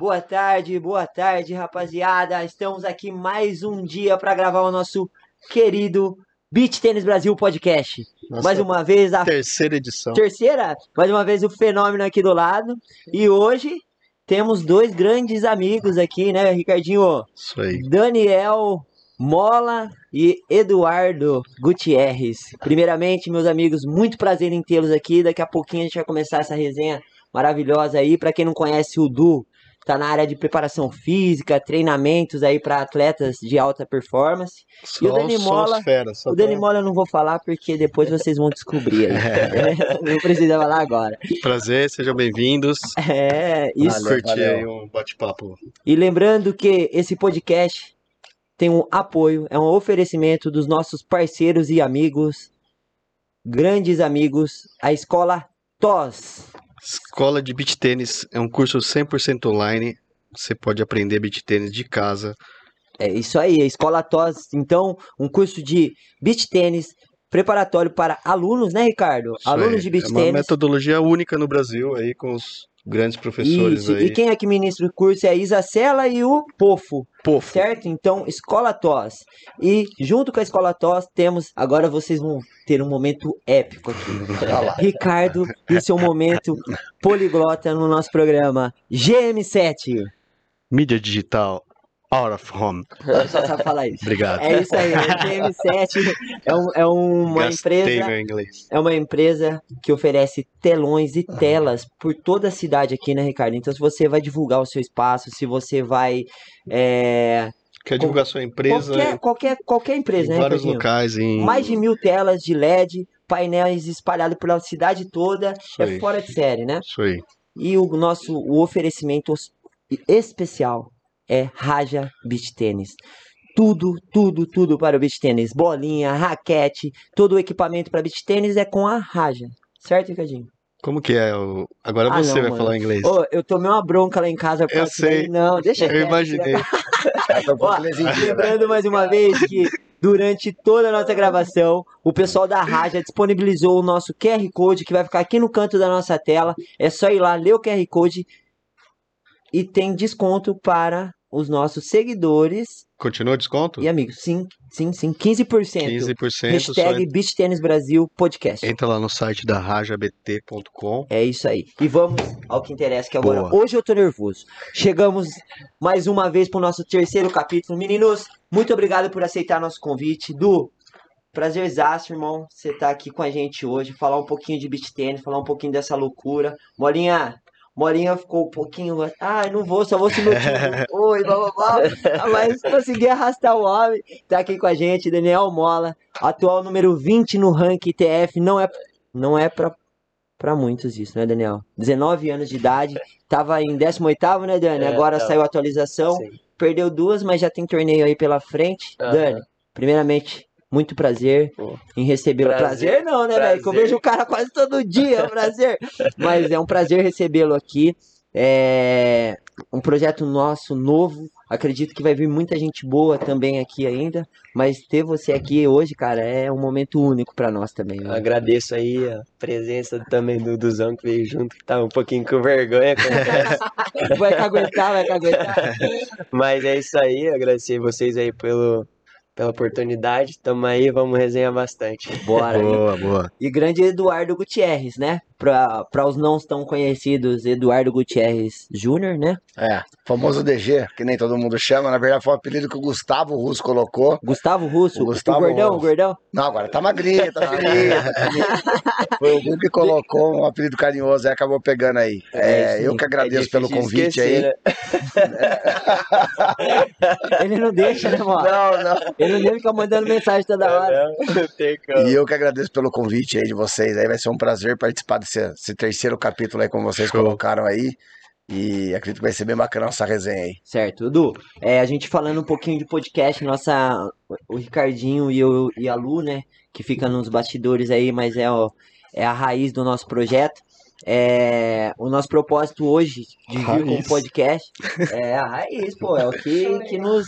Boa tarde, boa tarde, rapaziada. Estamos aqui mais um dia para gravar o nosso querido Beach Tênis Brasil Podcast. Nossa, mais uma vez a terceira edição. terceira, mais uma vez o fenômeno aqui do lado. E hoje temos dois grandes amigos aqui, né, Ricardinho? Isso aí. Daniel Mola e Eduardo Gutierrez. Primeiramente, meus amigos, muito prazer em tê-los aqui. Daqui a pouquinho a gente vai começar essa resenha maravilhosa aí. Para quem não conhece o Du, tá na área de preparação física, treinamentos aí para atletas de alta performance. Só, E o Dani Mola- só O Dani pra- Mola eu não vou falar porque depois vocês vão descobrir. aí. não precisa falar agora. Prazer, sejam bem-vindos. É, isso. Curti valeu. aí um bate-papo. E lembrando que esse podcast tem um apoio, é um oferecimento dos nossos parceiros e amigos, grandes amigos, a escola TOS. Escola de Beach Tênis é um curso 100% online. Você pode aprender beach tênis de casa. É isso aí, a escola TOS. Então, um curso de beach tênis preparatório para alunos, né, Ricardo? Isso alunos aí. de beach É uma tênis. metodologia única no Brasil aí com os grandes professores Isso. aí. E quem é que ministra o curso é a Isa Sela e o Pofo. Pofo. Certo? Então, Escola TOS. E junto com a Escola TOS temos. Agora vocês vão ter um momento épico aqui. Olha lá. Ricardo e seu momento poliglota no nosso programa GM7. Mídia digital out of home. Só sabe falar isso. Obrigado. É isso aí, o GM7 é, um- é uma Gastei empresa. meu inglês. É uma empresa que oferece telões e telas por toda a cidade aqui, né, Ricardo? Então, se você vai divulgar o seu espaço, se você vai. é, Quer divulgar sua empresa qualquer, qualquer, qualquer empresa, em né, vários Ricardinho? locais. Em... Mais de mil telas de LED, painéis espalhados pela cidade toda. Isso É aí. fora de série, né? Isso aí. E o nosso o oferecimento especial é Raja Beach Tênis. Tudo, tudo, tudo para o beach tênis. Bolinha, raquete, todo o equipamento para beach tênis é com a Raja. Certo, Ricardinho? Como que é? o- Agora Ah, você não, vai mano. falar inglês. Eu tomei uma bronca lá em casa. Eu sei. Não, deixa Eu quieto, imaginei. Ó, dia, né? Lembrando mais uma vez que durante toda a nossa gravação, o pessoal da Raja disponibilizou o nosso QR Code que vai ficar aqui no canto da nossa tela. É só ir lá, ler o QR Code e tem desconto para os nossos seguidores Continua o desconto? e amigos. Sim, sim, sim. 15%. 15%. só Hashtag Beach Tênis Brasil Podcast. Entra lá no site da rajabt.com. É isso aí. E vamos ao que interessa, que agora Boa. hoje eu tô nervoso. Chegamos mais uma vez pro nosso terceiro capítulo. Meninos, muito obrigado por aceitar nosso convite. Du, prazerzaço, irmão, você tá aqui com a gente hoje, falar um pouquinho de beach tennis, falar um pouquinho dessa loucura. Morinha, Morinha ficou um pouquinho, ah, não vou, só vou se meu time. Oi, blá, blá, blá. Ah, Mas consegui arrastar o homem. Tá aqui com a gente, Daniel Mola, atual número 20 no ranking TF, não é não é pra Pra muitos isso, né, Daniel? 19 anos de idade, tava em 18º, né, Dani? É, Agora tava. saiu a atualização, Sim. perdeu duas, mas já tem torneio aí pela frente. Aham. Dani, primeiramente, muito prazer Pô. em recebê-lo. Prazer, Prazer. não, né, velho? Que eu vejo o cara quase todo dia, é um prazer. mas é um prazer recebê-lo aqui. É um projeto nosso, novo. Acredito que vai vir muita gente boa também aqui ainda. Mas ter você aqui hoje, cara, é um momento único pra nós também. né? Agradeço aí a presença também do Duzão que veio junto, que tá um pouquinho com vergonha. Vai que aguentar, vai que aguentar. Mas é isso aí, agradecer vocês aí pelo, pela oportunidade. Tamo aí, vamos resenhar bastante. Bora. aí. Boa, boa. E grande Eduardo Gutierrez, né? Pra, pra os não tão conhecidos, Eduardo Gutierrez Júnior, né? É, famoso DG, que nem todo mundo chama. Na verdade, foi o apelido que o Gustavo Russo colocou. Gustavo Russo, O Gustavo o gordão, o Russo. gordão. Não, agora tá magrinho, tá magrinho. foi o Gu que colocou um apelido carinhoso e acabou pegando aí. É, É, eu que agradeço É pelo convite esquecer, aí. né? Ele não deixa, né, mano? Não, não. Ele não deixa ficar mandando mensagem toda hora. Não, não tem como. E eu que agradeço pelo convite aí de vocês. Aí vai ser um prazer participar desse, desse terceiro capítulo aí, como vocês Show. colocaram aí. E acredito que vai ser bem bacana essa resenha aí. Certo, Edu, é, a gente falando um pouquinho de podcast, nossa, o Ricardinho e, eu, e a Lu, né, que fica nos bastidores aí, mas é, ó, é a raiz do nosso projeto. É, o nosso propósito hoje de vir com o podcast é a raiz, pô, é o que, que nos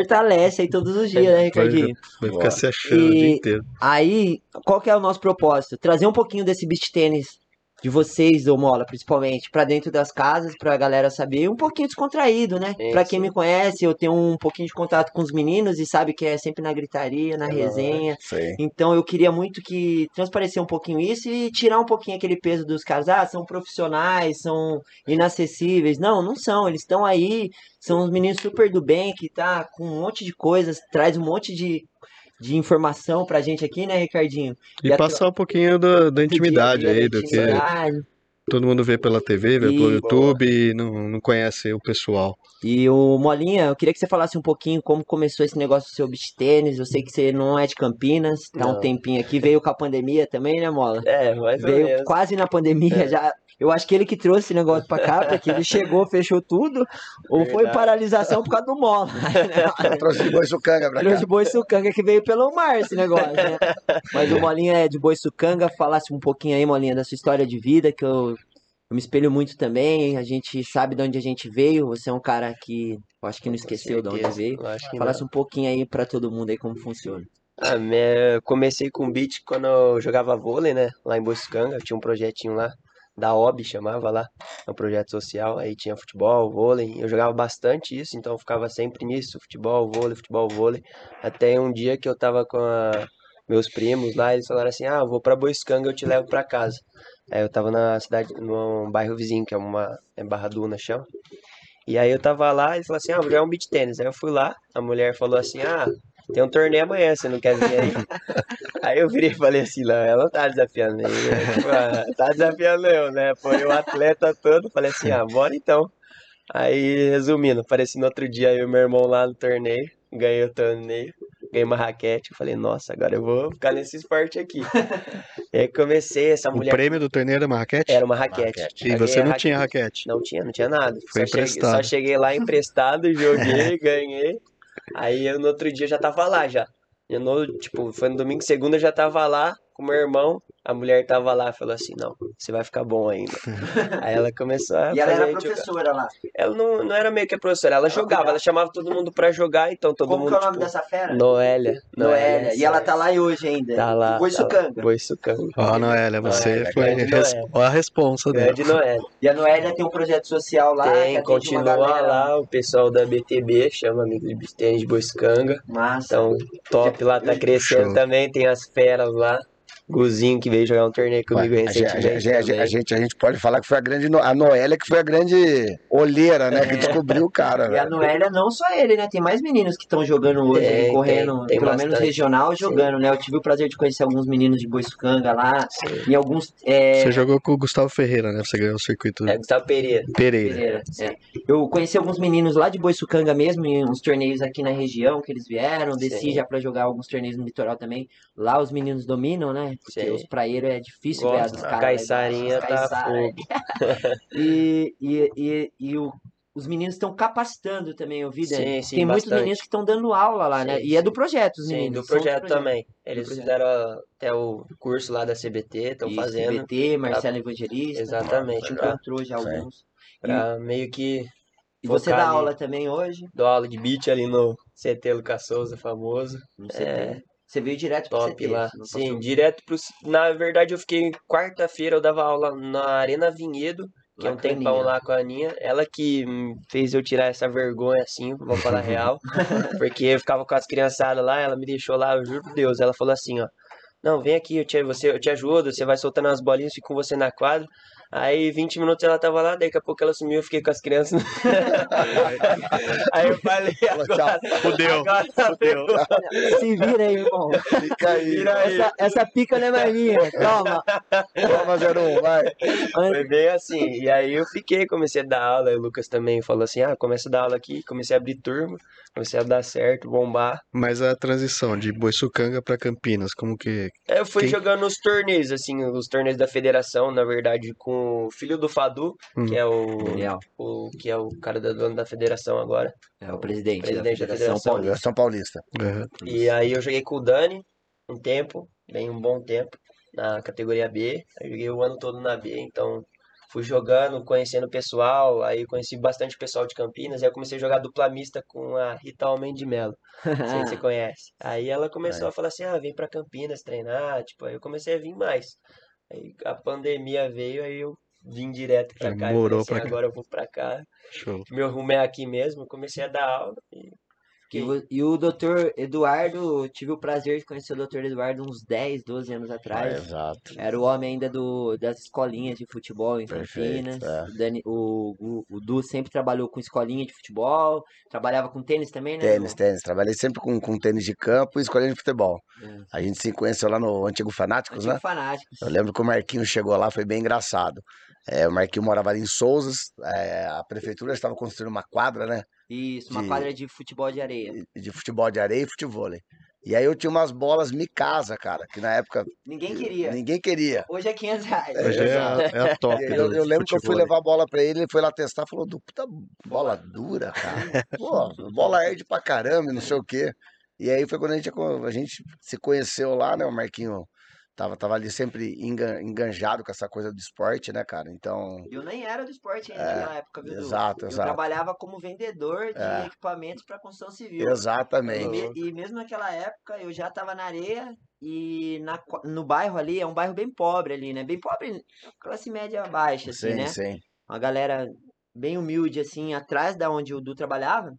fortalece aí todos os dias, né, Ricardinho? Vai ficar se achando o E- dia inteiro. Aí, qual que é o nosso propósito? Trazer um pouquinho desse beach tênis de vocês, ô Mola, principalmente, pra dentro das casas, pra galera saber, um pouquinho descontraído, né? Sim, Pra quem sim. me conhece, eu tenho um pouquinho de contato com os meninos e sabe que é sempre na gritaria, na É, resenha. Sei. Então eu queria muito que transparecer um pouquinho isso e tirar um pouquinho aquele peso dos caras. Ah, são profissionais, são inacessíveis. Não, não são. Eles estão aí, são uns meninos super do bem que tá com um monte de coisas, traz um monte de, de informação pra gente aqui, né, Ricardinho? E E passar um pouquinho do- da intimidade dia, aí, da do que todo mundo vê pela TV, vê E- pelo YouTube e não, não conhece o pessoal. E o Molinha, eu queria que você falasse um pouquinho como começou esse negócio do seu beach tênis. Eu sei que você não é de Campinas, tá um Não. tempinho aqui, veio com a pandemia também, né, Mola? É, mais ou Veio menos. quase na pandemia É. já. Eu acho que ele que trouxe esse negócio pra cá, porque ele chegou, fechou tudo, ou foi paralisação por causa do mola. Trouxe de boiçucanga pra cá. Trouxe boi sucanga que veio pelo mar esse negócio, né? Mas o Molinha é de boi sucanga, falasse um pouquinho aí, Molinha, da sua história de vida, que eu, eu me espelho muito também. A gente sabe de onde a gente veio. Você é um cara que eu acho que não esqueceu de onde veio. Falasse um pouquinho aí pra todo mundo aí como funciona. Ah, me- comecei com beat quando eu jogava vôlei, né? Lá em Boiscanga, eu tinha um projetinho lá, da OB chamava lá, é um projeto social, aí tinha futebol, vôlei, eu jogava bastante isso, então ficava sempre nisso, futebol, vôlei, futebol, vôlei, até um dia que eu tava com a- meus primos lá, eles falaram assim, ah, vou pra Boiscanga, eu te levo pra casa. Aí eu tava na cidade, num bairro vizinho, que é uma, é Barra Duna, chama. E aí eu tava lá, eles falaram assim, ah, vou jogar um beat tênis. Aí eu fui lá, a mulher falou assim, ah, tem um torneio amanhã, você não quer vir aí? Aí eu virei e falei assim, não, ela não tá desafiando né? Tipo, ah, tá desafiando eu, né? Foi o atleta todo, falei assim, ah, bora então. Aí, resumindo, apareci no outro dia eu e meu irmão lá no torneio, ganhei o torneio, ganhei uma raquete, eu falei, nossa, agora eu vou ficar nesse esporte aqui. E aí comecei, essa O mulher prêmio do torneio era uma raquete? era uma raquete. Raquete. E Eu você não tinha raquete. raquete. Não tinha, não tinha nada. Foi só, cheguei, emprestado. só cheguei lá emprestado, joguei, ganhei. Aí eu no outro dia já tava lá já. Eu no, tipo, foi no domingo, segunda eu já tava lá com meu irmão. A mulher tava lá, falou assim, não, você vai ficar bom ainda. Aí ela começou a E ela era jogar. professora lá. Ela não, não era meio que a professora, ela jogava, cuidava. ela chamava todo mundo pra jogar, então todo Como mundo, que é o nome tipo, dessa fera? Noélia. Noélia. E ela tá lá hoje ainda. Tá lá. Boi tá sucanga. Boi sucanga. Ó, Noélia, você Noélia, foi res... Ó a responsa dela. Grande Noélia. E a Noélia tem um projeto social lá. Tem, continua lá, o pessoal da BTB, chama Amigos de Beach Tênis de Boiscanga. Massa. Então, top lá, tá crescendo Show. também, tem as feras lá. Guzinho que veio jogar um torneio comigo Ué, a, gente, a, recentemente gente, a, gente, também. a, gente, a gente pode falar que foi a grande. A Noélia que foi a grande olheira, né? Que descobriu o cara, E a. Noélia, não só ele, né? Tem mais meninos que estão jogando hoje, correndo, tem, tem pelo menos bastante. regional, jogando, né? Eu tive o prazer de conhecer alguns meninos de Boiçucanga lá. E alguns. É, Você jogou com o Gustavo Ferreira, né? Você ganhou o circuito É Gustavo Pereira. Pereira. Pereira, é. Eu conheci alguns meninos lá de Boiçucanga mesmo, em uns torneios aqui na região que eles vieram. Desci Sim. já pra jogar alguns torneios no litoral também. Lá os meninos dominam, né? Porque Sim. os praeiros é difícil ver Gosto, dos a caras. Caiçarinha Os tá fogo. E, e, e, e o- os meninos estão capacitando também, eu vi, Dani. Sim, sim, Tem muitos bastante. meninos que estão dando aula lá, né? Sim, E é do sim. projeto, os Sim, meninos. do são projeto também. Eles projeto. fizeram até o curso lá da CBT, estão fazendo BT, Marcelo Evangelista. Exatamente, A gente pra- encontrou já Sim. alguns. pra meio que E você dá ali. aula também hoje? dou aula de beat ali no CT Lucas Souza, famoso. No CT. É. Você veio direto pro Top CT. lá. Sim, passou direto pro. Na verdade, eu fiquei quarta-feira, eu dava aula na Arena Vinhedo, que é um tempão lá com a Aninha. Ela que fez eu tirar essa vergonha assim, vou falar real. Porque eu ficava com as criançadas lá, ela me deixou lá, eu juro por Deus. Ela falou assim, ó. Não, vem aqui, eu te, você, eu te ajudo, você vai soltando as bolinhas, fico com você na quadra. Aí 20 minutos ela tava lá, daqui a pouco ela sumiu, eu fiquei com as crianças. aí eu falei, agora, Fudeu. agora Fudeu. Se vira aí, irmão. Fica aí. Vira aí. Essa, essa pica não é mais minha. Calma. Toma, 01, vai. Foi bem assim. E aí eu fiquei, comecei a dar aula. E o Lucas também falou assim: ah, começa a dar aula aqui. Comecei a abrir turma, comecei a dar certo, bombar. Mas a transição de Boiçucanga pra Campinas, como que. Aí eu fui Quem- jogando os torneios, assim, os torneios da federação, na verdade, com o filho do Fadu, Hum. que é o, Daniel, o que é o cara da dono da federação agora. é o presidente, Presidente da da Federação. Paulista. São Paulista. é, E aí eu joguei com o Dani um tempo, bem um bom tempo, na categoria B. Eu joguei o ano todo na B, então fui jogando, conhecendo o pessoal, aí conheci bastante pessoal de Campinas, aí eu comecei a jogar dupla mista com a Rita Almen de sei se você conhece. Aí ela começou a falar assim, ah, vem pra Campinas treinar, tipo, aí eu comecei a vir mais. Aí a pandemia veio, aí eu vim direto pra cá. morou assim, pra cá. agora eu vou pra cá. Show. Meu rumo é aqui mesmo, comecei a dar aula e E, o- e o doutor Eduardo, tive o prazer de conhecer o doutor Eduardo uns 10, 12 anos É, atrás. exato. Era o homem ainda do, das escolinhas de futebol em Perfeito, Campinas. é. O, Dani- o, o, o Du sempre trabalhou com escolinha de futebol, trabalhava com tênis também, né? Tênis, Du? tênis. Trabalhei sempre com, com tênis de campo e escolinha de futebol. É. A gente se conheceu lá no Antigo Fanáticos, Antigo né? fanático. Eu lembro que o Marquinhos chegou lá, foi bem engraçado. É, o Marquinhos morava ali em Souzas, é, a prefeitura estava construindo uma quadra, né? Isso, uma De- quadra de futebol de areia. De futebol de areia e futebol. E aí eu tinha umas bolas Mikasa, cara, que na época Ninguém queria. ninguém queria. Hoje é 500 reais. Hoje é, é a top Eu, do eu lembro que eu fui levar a bola pra ele, ele foi lá testar, falou, "Du, puta bola dura, cara. Pô, bola arde pra caramba, não sei o quê. E aí foi quando a gente, a gente se conheceu lá, né? O Marquinho tava, tava ali sempre engan- enganjado com essa coisa do esporte, né, cara? Então, Eu nem era do esporte ainda É, naquela época, viu? Exato, Eu exato. trabalhava como vendedor de É. equipamentos para construção civil. E, exatamente. me- e mesmo naquela época eu já estava na areia e na, no bairro ali, é um bairro bem pobre ali, né? Bem pobre, classe média baixa, assim, Sim, né? sim. Uma galera bem humilde, assim, atrás da onde o Du trabalhava.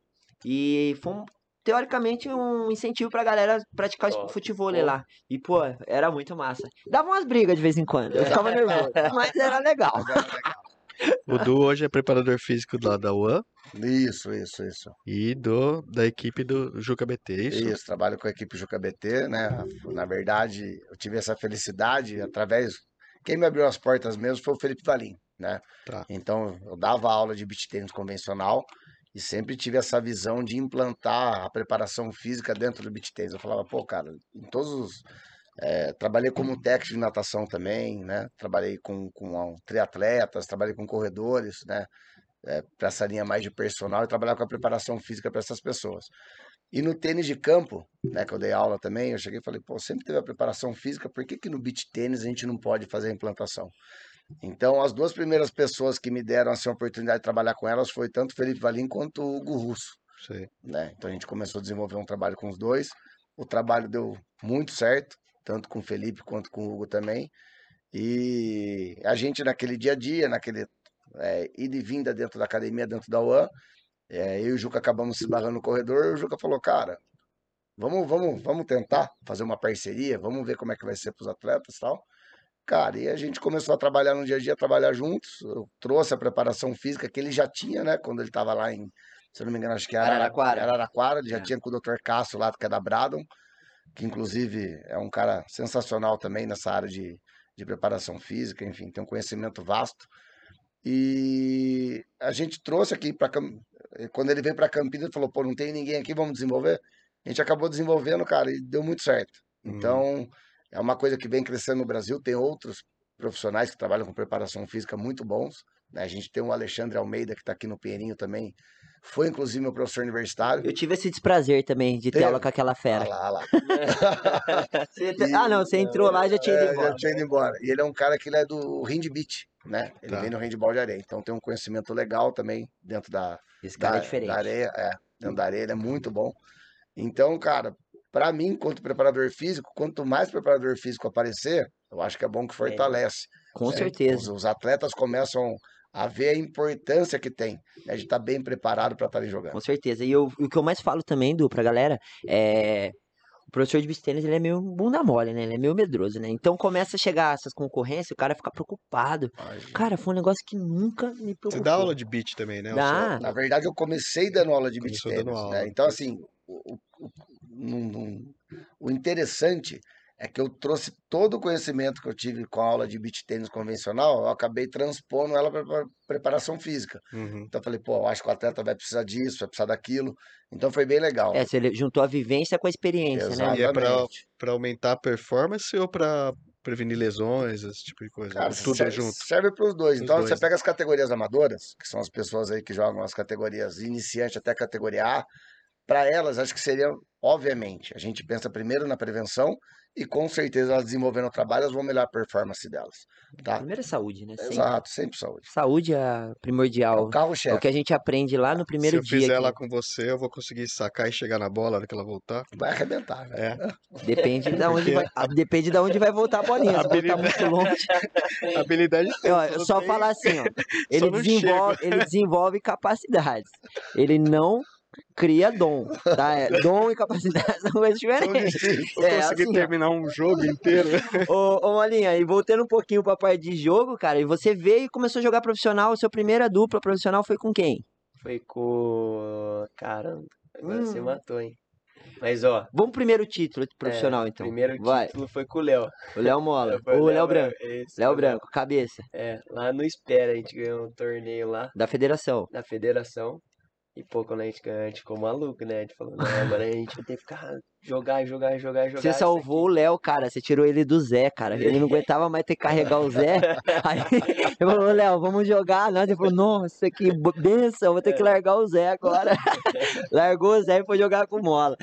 E foi, um, teoricamente, um incentivo pra galera praticar Top. futebol Pô. lá. E, pô, era muito massa. Dava umas brigas de vez em quando, eu ficava nervoso, mas era legal. O Du hoje é preparador físico lá da UAM Isso, isso, isso. e do, da equipe do Juca BT, é isso? Isso, trabalho com a equipe Juca BT, né? Na verdade, eu tive essa felicidade através. Quem me abriu as portas mesmo foi o Felipe Valim, né? Tá. Então, eu dava aula de beach tênis convencional e sempre tive essa visão de implantar a preparação física dentro do beach tênis. Eu falava, pô, cara, em todos os. é, trabalhei como técnico de natação também, né? Trabalhei com, com triatletas, trabalhei com corredores, né? para essa linha mais de personal e trabalhar com a preparação física para essas pessoas. E no tênis de campo, né, que eu dei aula também, eu cheguei e falei, pô, sempre teve a preparação física, por que, que no beach tênis a gente não pode fazer a implantação? Então, as duas primeiras pessoas que me deram assim, a oportunidade de trabalhar com elas foi tanto o Felipe Valim quanto o Hugo Russo. Sei. Né? Então, a gente começou a desenvolver um trabalho com os dois. O trabalho deu muito certo, tanto com o Felipe quanto com o Hugo também. E a gente, naquele dia a dia, naquele é, ida e vinda dentro da academia, dentro da UAN, é, eu e o Juca acabamos se esbarrando no corredor, e o Juca falou, cara, vamos, vamos, vamos tentar fazer uma parceria, vamos ver como é que vai ser para os atletas e tal. Cara, e a gente começou a trabalhar no dia a dia, trabalhar juntos. Eu trouxe a preparação física que ele já tinha, né? Quando ele estava lá em, se eu não me engano, acho que era Araraquara. Araraquara, ele já É. tinha com o Dr. Cássio lá, que é da Bradon, que inclusive é um cara sensacional também nessa área de, de preparação física, enfim, tem um conhecimento vasto. E a gente trouxe aqui para quando ele veio para Campinas, ele falou: pô, não tem ninguém aqui, vamos desenvolver. A gente acabou desenvolvendo, cara, e deu muito certo. Uhum. Então, é uma coisa que vem crescendo no Brasil. Tem outros profissionais que trabalham com preparação física muito bons. né? A gente tem o Alexandre Almeida, que está aqui no Pinheirinho também. Foi, inclusive, meu professor universitário. Eu tive esse desprazer também de ter aula com aquela Olha fera. lá, olha lá. Você te- Ah, não, você entrou lá e já tinha ido É, embora. já tinha ido embora. E ele é um cara que ele é do handbeat, né? Ele Tá. vem no handball de areia. Então tem um conhecimento legal também dentro da, Esse cara da, é diferente. da areia. É, dentro da areia ele é muito bom. Então, cara, pra mim, quanto preparador físico, quanto mais preparador físico aparecer, eu acho que é bom que fortalece. Com né? certeza. Os, os atletas começam a ver a importância que tem né, de estar bem preparado para estarem jogando. Com certeza. E eu, o que eu mais falo também, Du, pra galera, é. O professor de beach ele é meio bunda mole, né? Ele é meio medroso, né? Então começa a chegar essas concorrências, o cara fica preocupado. Cara, foi um negócio que nunca me preocupou. Você dá aula de beat também, né? Dá. Na verdade, eu comecei dando aula de beach Começou tennis, né? Então, assim, o, o- o- num- num- o interessante é que eu trouxe todo o conhecimento que eu tive com a aula de beach tênis convencional, eu acabei transpondo ela para preparação física. Uhum. Então, eu falei, pô, eu acho que o atleta vai precisar disso, vai precisar daquilo. Então, foi bem legal. É, você juntou a vivência com a experiência, né? E é pra, Exatamente. pra aumentar a performance ou pra prevenir lesões, esse tipo de coisa? Cara, tudo serve, junto. serve para os dois. Os Então, dois, você pega as categorias amadoras, que são as pessoas aí que jogam as categorias iniciante até a categoria A. para elas, acho que seria, obviamente, a gente pensa primeiro na prevenção e com certeza elas desenvolvendo o trabalho, elas vão melhorar a performance delas, tá? Primeiro é saúde, né? Sempre. Exato, sempre saúde. Saúde é É primordial. o É carro-chefe. o que a gente aprende lá no primeiro Se eu dia. fizer aqui. lá com você, eu vou conseguir sacar e chegar na bola na hora que ela voltar. Vai arrebentar, né? É. Depende de onde Porque- vai, depende de onde vai voltar a bolinha. Se voltar Habilidade. muito longe. Habilidade tem, Ó, só eu falar assim, ó. Ele desenvolve, ele desenvolve capacidades. Ele não cria dom, tá? É, dom e capacidade são coisas diferentes. Vou É, conseguir assim, ó. terminar um jogo inteiro. Ô, ô Malinha, e voltando um pouquinho pra parte de jogo, cara, e você veio e começou a jogar profissional, sua primeira dupla profissional foi com quem? Foi com. Caramba, agora você Hum. matou, hein? Mas ó. Vamos pro primeiro título profissional, é, então. Primeiro Vai, título foi com o Léo. o Léo Mola, o Léo Branco. Léo Branco, cabeça, É, lá no Espera a gente ganhou um torneio lá da federação. da federação. E pô, quando a gente ganhou, a gente ficou maluco, né? A gente falou, não, agora a gente vai ter que ficar jogar, jogar, jogar, jogar. Você salvou o Léo, cara. Você tirou ele do Zé, cara. Ele não aguentava mais ter que carregar o Zé. Aí eu falei, Léo, vamos jogar. Nós, ele falou, nossa, que benção, vou ter que largar o Zé agora. Largou o Zé e foi jogar com mola.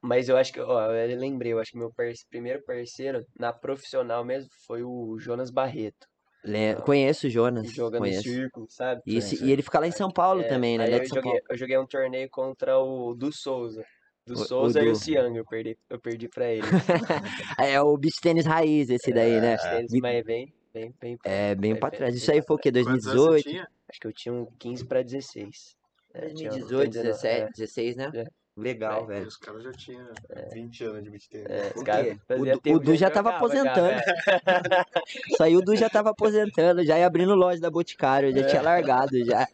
Mas eu acho que, ó, eu lembrei, eu acho que meu parce- primeiro parceiro na profissional mesmo foi o Jonas Barreto. Le- Conheço o Jonas. Joga no Conheço. círculo, sabe? E, esse- e ele fica lá em São Paulo É, também, né? é eu de São joguei, Paulo. eu joguei um torneio contra o do Souza. Do O- o Souza e do- o Ciang, eu perdi, eu perdi pra ele. É o beach tênis raiz esse daí, né? Eles, Me- mas bem, bem, bem. É, bem pra trás. Isso aí foi o quê? trás. 2018? Acho que eu tinha um 15 pra 16. É, tinha um 2018, 19, 17, 16, né? É. Legal, É. velho. Os caras já tinham 20 anos de beat tênis. É, O os caras O o Du já tava aposentando. é. Isso aí o Du já tava aposentando, já ia abrindo loja da Boticário, já É. tinha largado já.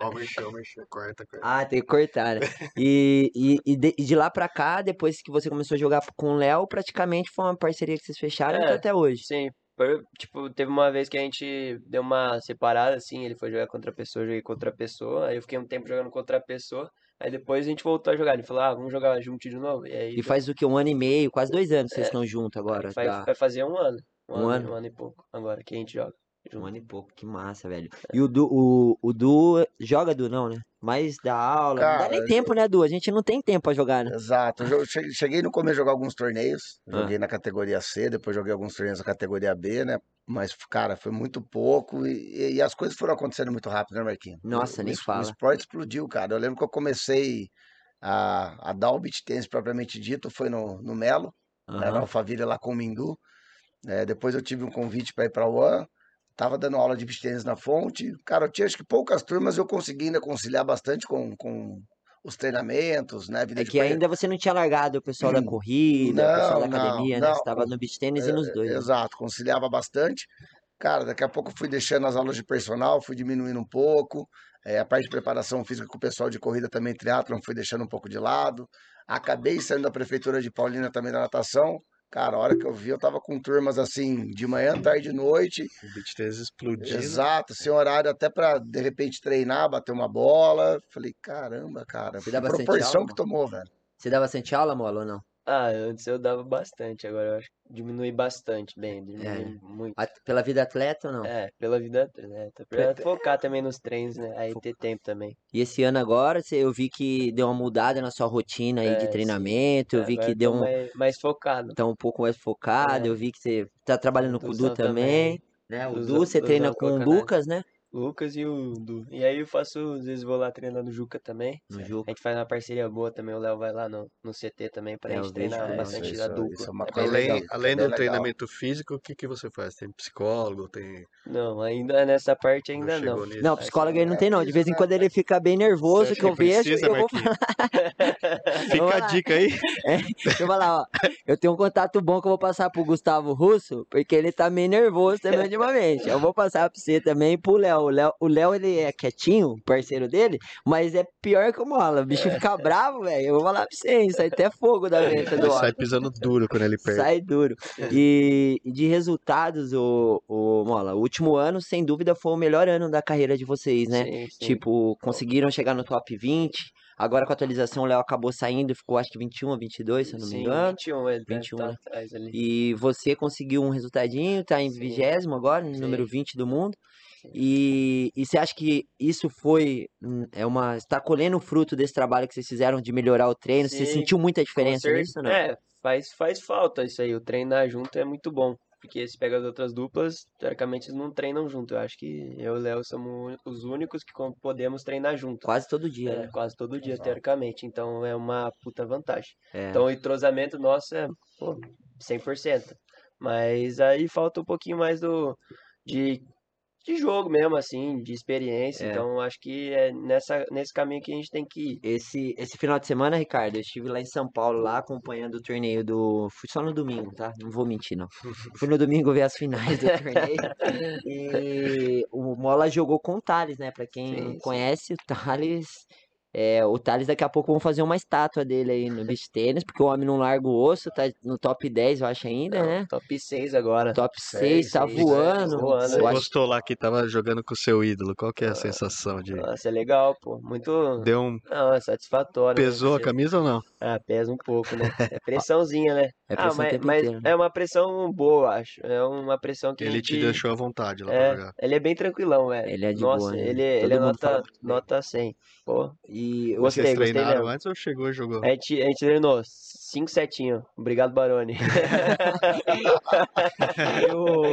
Ó, mexeu, mexeu, corta, corta. Ah, tem que cortar, né? E, e, e de, e de lá pra cá, depois que você começou a jogar com o Léo, praticamente foi uma parceria que vocês fecharam É. tá até hoje. Sim, por- tipo, teve uma vez que a gente deu uma separada, assim, ele foi jogar contra a pessoa, eu joguei contra a pessoa, aí eu fiquei um tempo jogando contra a pessoa, aí depois a gente voltou a jogar, ele falou, ah, vamos jogar junto de novo, e aí E faz o que? Um ano e meio, quase dois anos vocês estão juntos agora. vai, tá? vai fazer um ano, um, Um ano, ano? um ano e pouco, agora que a gente joga Um ano e pouco, que massa, velho. E o Du, o, o Du joga Du não, né? Mas dá aula, não dá Cara, nem tempo, né, Du? A gente não tem tempo pra jogar, né? Exato. Eu che- cheguei no começo a jogar alguns torneios. Ah. Joguei na categoria C, depois joguei alguns torneios na categoria B, né? Mas, cara, foi muito pouco e, e as coisas foram acontecendo muito rápido, né, Marquinhos? Nossa, o, nem o, fala. O esporte explodiu, cara. Eu lembro que eu comecei a, a dar o beat tênis propriamente dito, foi no, no Melo, né, na Aham. Alphaville lá com o Mindu. É, depois eu tive um convite para ir para o One. Tava dando aula de beach tênis na fonte. Cara, eu tinha acho que poucas turmas, eu consegui ainda conciliar bastante com, com os treinamentos, né? Vida É que ainda você não tinha largado o pessoal da corrida, o pessoal da Não, não, academia, né? não. Você tava no beach tênis e nos dois. né? Exato, conciliava bastante. Cara, daqui a pouco fui deixando as aulas de personal, fui diminuindo um pouco. É, a parte de preparação física com o pessoal de corrida também, triatlon, fui deixando um pouco de lado. Acabei saindo da prefeitura de Paulínia também da natação. Cara, a hora que eu vi, eu tava com turmas assim, de manhã, tarde e noite. O beat tênis explodindo. Exato, sem horário até pra, de repente, treinar, bater uma bola. Falei, caramba, cara, Você bastante proporção aula, que tomou, velho. Você dá bastante aula, Mola, ou não? Ah, antes eu dava bastante, agora eu acho que diminui bastante, bem, diminui É. muito. A- Pela vida atleta ou não? É, pela vida atleta, pra focar também nos treinos, né, aí ter tempo também. E esse ano agora, eu vi que deu uma mudada na sua rotina aí É, de sim. treinamento, eu vi Agora que eu deu um, mais, mais focado. tá um pouco mais focado, É. eu vi que você tá trabalhando com o Du Duzão também, né? O Du, você treina com o né? Lucas, né? Lucas e o Du. E aí eu faço, às vezes vou lá treinar no Juca também. No A Juca. gente faz uma parceria boa também, o Léo vai lá no, no CT também pra É, gente treinar bastante isso- a isso dupla. é uma Além, legal, além bem do legal. treinamento físico, o que, que você faz? Tem psicólogo, tem. Não, ainda nessa parte ainda não. nisso? Não, psicólogo aí não tem não, de vez em quando ele fica bem nervoso, que eu vejo, precisa, eu vou Fica a dica aí. Deixa eu falar, ó. Eu tenho um contato bom que eu vou passar pro Gustavo Russo, porque ele tá meio nervoso também ultimamente. Eu vou passar pra você também e pro Léo. O Léo, o Léo, ele é quietinho, parceiro dele, mas é pior que o Mola. O bicho fica bravo, velho. Eu vou falar pra você, hein, sai até fogo da venta do Ele sai pisando duro quando ele perde. Sai duro. E e de resultados, o, o Mola, o último ano, sem dúvida, foi o melhor ano da carreira de vocês, né? Sim, sim. Tipo, conseguiram chegar no top 20. Agora com a atualização o Léo acabou saindo, ficou acho que 21 ou 22, se eu não me Sim, engano. 21, ele 21, 21, né? atrás ali. E você conseguiu um resultadinho, tá em Sim. vigésimo agora, Sim. número 20 do mundo. E, e você acha que isso foi é uma está colhendo o fruto desse trabalho que vocês fizeram de melhorar o treino? Você Sim, sentiu muita diferença nisso, não? É, faz, faz falta isso aí. O treinar junto é muito bom. Porque se pega as outras duplas, teoricamente eles não treinam junto. Eu acho que eu e o Léo somos os únicos que podemos treinar junto. Quase todo dia, É, né? quase todo dia, Exato. teoricamente. Então é uma puta vantagem. É. Então o entrosamento nosso é, pô, 100%. Mas aí falta um pouquinho mais do de, de jogo mesmo, assim, de experiência. É. Então acho que é nessa, nesse caminho que a gente tem que ir. Esse, esse final de semana, Ricardo, eu estive lá em São Paulo, lá acompanhando o torneio do. Fui só no domingo, tá? Não vou mentir, não. Fui no domingo ver as finais do torneio. E o Mola jogou com o Thales, né? Pra quem Sim, sim. conhece, o Thales. É, o Thales daqui a pouco vão fazer uma estátua dele aí no beach tênis, porque o homem não larga o osso, tá no top 10, eu acho ainda, né? Top 6 agora. Top Seis, 6, tá seis, voando. é, voando, Você Eu acho lá que tava jogando com o seu ídolo. Qual que é a sensação de. Nossa, é legal, pô. Muito. Deu um. Não, é satisfatório. né? Pesou a Você- camisa ou não? Ah, pesa um pouco, né? É pressãozinha, né? É ah, pressão o mas, tempo mas inteiro, né? é uma pressão boa, eu acho. É uma pressão que a Ele te gente- deixou à vontade lá pra É, jogar. ele é bem tranquilão, velho. Ele é de Nossa, boa, né? ele, Todo ele é mundo nota, nota 100. Pô, E eu Gostei, Vocês gostei treinaram mesmo. antes ou chegou e jogou? a gente, a gente treinou 5 setinho. Obrigado, Baroni. eu,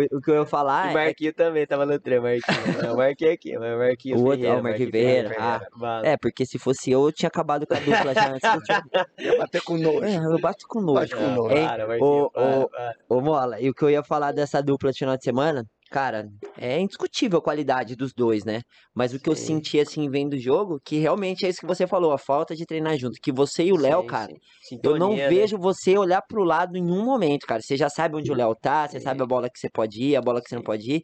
eu- o que eu ia falar e é Marquinho também tava no treino, Marquinho. Não, o Marquinho aqui, mas o Marquinho O outro, Ferreira. ah, o Marquinhos Ferreira, Ferreira, Bala. É, porque se fosse eu, eu tinha acabado com a dupla já antes do jogo. Ia bater com nojo. É, eu bato com nojo. Bate com Ah, nojo. Marquinho. Ô, Mola, e o que eu ia falar dessa dupla de final de semana, cara, é indiscutível a qualidade dos dois, né? Mas o que eu Sim. senti, assim, vendo o jogo, que realmente é isso que você falou, a falta de treinar junto. Que você e o Léo, cara, sim. eu não Sintonia, né? vejo você olhar pro lado em um momento, cara. Você já sabe onde o Léo tá, você sabe a bola que você pode ir, a bola que você não pode ir.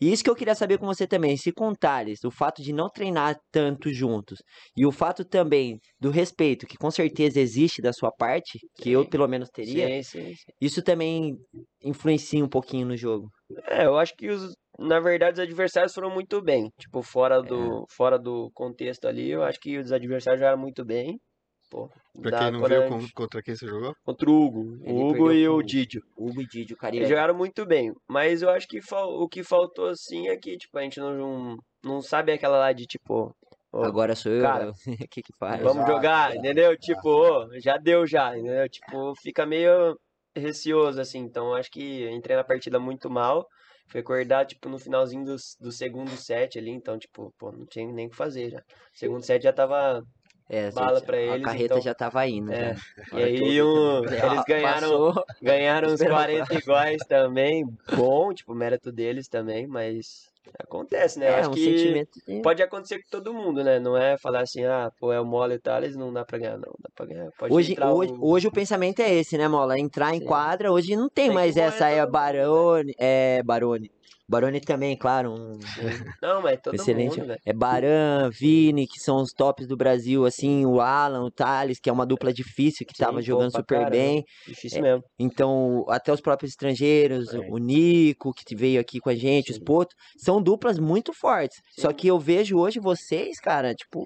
E isso que eu queria saber com você também, se com o Thales, o fato de não treinar tanto juntos, e o fato também do respeito, que com certeza existe da sua parte, que eu Sim. pelo menos teria, Sim, sim, isso também influencia um pouquinho no jogo. É, eu acho que os, na verdade os adversários foram muito bem. Tipo, fora É. do, fora do contexto ali, eu acho que os adversários jogaram muito bem. Pô, Pra quem não viu contra quem você jogou? contra o Hugo, Ele o Hugo e o. Didio. Hugo e Didio, Eles Carioca. jogaram muito bem, mas eu acho que o que faltou assim é que, tipo, a gente não, não sabe aquela lá de, tipo, ó, Agora sou eu, Cara, o que que faz? vamos Exato, jogar, exato. entendeu? Tipo, ô, já deu já, entendeu? Tipo, fica meio receoso, assim, então acho que entrei na partida muito mal, foi acordar, tipo, no finalzinho do, do segundo set ali, então, tipo, pô, não tinha nem o que fazer já. segundo set já tava, É, bala gente, pra A eles, carreta então- já tava indo. é, já. e aí um, Ah, eles ganharam, passou. ganharam uns Esperava 40 iguais também, bom, tipo, mérito deles também, mas acontece, né? É, acho um que sentimento de... pode acontecer com todo mundo, né? Não é falar assim, ah, pô, é o mole e tal, eles não dá pra ganhar, não, dá pra ganhar. Pode Hoje, entrar hoje, o- hoje o pensamento é esse, né, Mola? Entrar em Sim. quadra, hoje não tem, Tem mais essa, é né? Barone, é Barone. Barone também, claro, um Não, mas todo excelente. mundo, né? É Baran, Vini, que são os tops do Brasil, assim, o Alan, o Thales, que é uma dupla difícil, que Sim, tava jogando super caramba. bem. Difícil mesmo. Então, até os próprios estrangeiros, É. o Nico, que veio aqui com a gente, Sim. Spoto, são duplas muito fortes. Só Sim. que eu vejo hoje vocês, cara, tipo,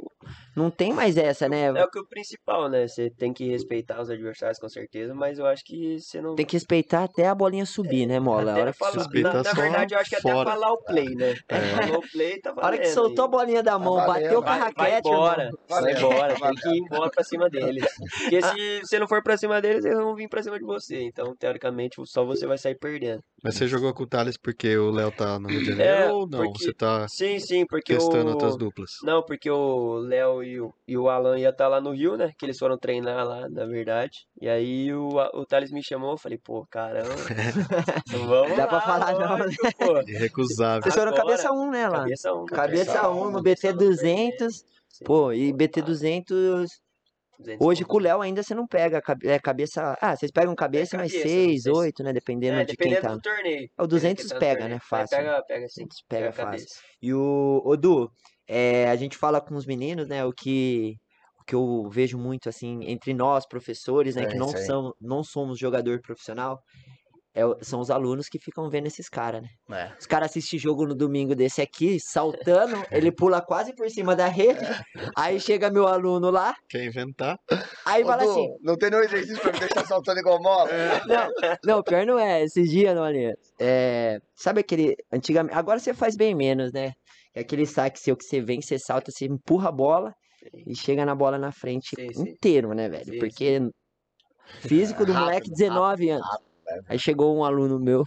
não tem mais essa, né? É o que é o principal, né? Você tem que respeitar os adversários, com certeza, mas eu acho que você não. Tem que respeitar até a bolinha subir, né, Mola? A Até hora que, subir, na, na só verdade, eu acho que até fora. falar o play, né? Falou o play, tá a hora que valendo, soltou a bolinha da mão, Tá bateu valendo. com a Vai, vai raquete, embora, vai embora, tem que ir embora pra cima deles. Porque se você não for pra cima deles, eles vão vir pra cima de você. Então, teoricamente, só você vai sair perdendo. Mas você jogou com o Thales porque o Léo tá no Rio de Janeiro É, ou não? porque- Você tá Sim, sim, porque testando o... outras duplas? Não, porque o Léo e o, e o Alan ia estar lá no Rio, né? Que eles foram treinar lá, na verdade. E aí o, o Thales me chamou, eu falei, pô, caramba. vamos Dá pra lá, falar não, né? lógico, pô. Irrecusável. Vocês foram Agora, cabeça 1, né, lá? Cabeça 1. Cabeça 1 no BT 200. Pô, e BT 200. Hoje com o Léo ainda você não pega é, cabeça. Ah, vocês pegam cabeça, É mas cabeça, 6, não sei se- 8, né? Dependendo é, de quem dependendo tá. do torneio. O 200 Dependendo de quem tá no pega, né? Fácil. Pega, pega sim. 200 pega a fácil. cabeça. E o Odu, é, a gente fala com os meninos, né? O que, o que eu vejo muito assim entre nós, professores, né? É, que não, são, não somos jogador profissional. É é são os alunos que ficam vendo esses caras, né? É. Os caras assistem jogo no domingo desse aqui, saltando, ele pula quase por cima da rede, aí chega meu aluno lá, Quer inventar? aí Ô, fala Du, assim, Não tem nenhum exercício pra me deixar saltando igual mola? Não, não, pior não é. Esses dias, não, Alinha. É, sabe aquele. Antigamente. Agora você faz bem menos, né? É aquele saque seu que você vem, você salta, você empurra a bola e chega na bola na frente Sim, sim. inteiro, né, velho? Sim, Porque físico do Rápido, moleque, 19 anos. né? Aí chegou um aluno meu.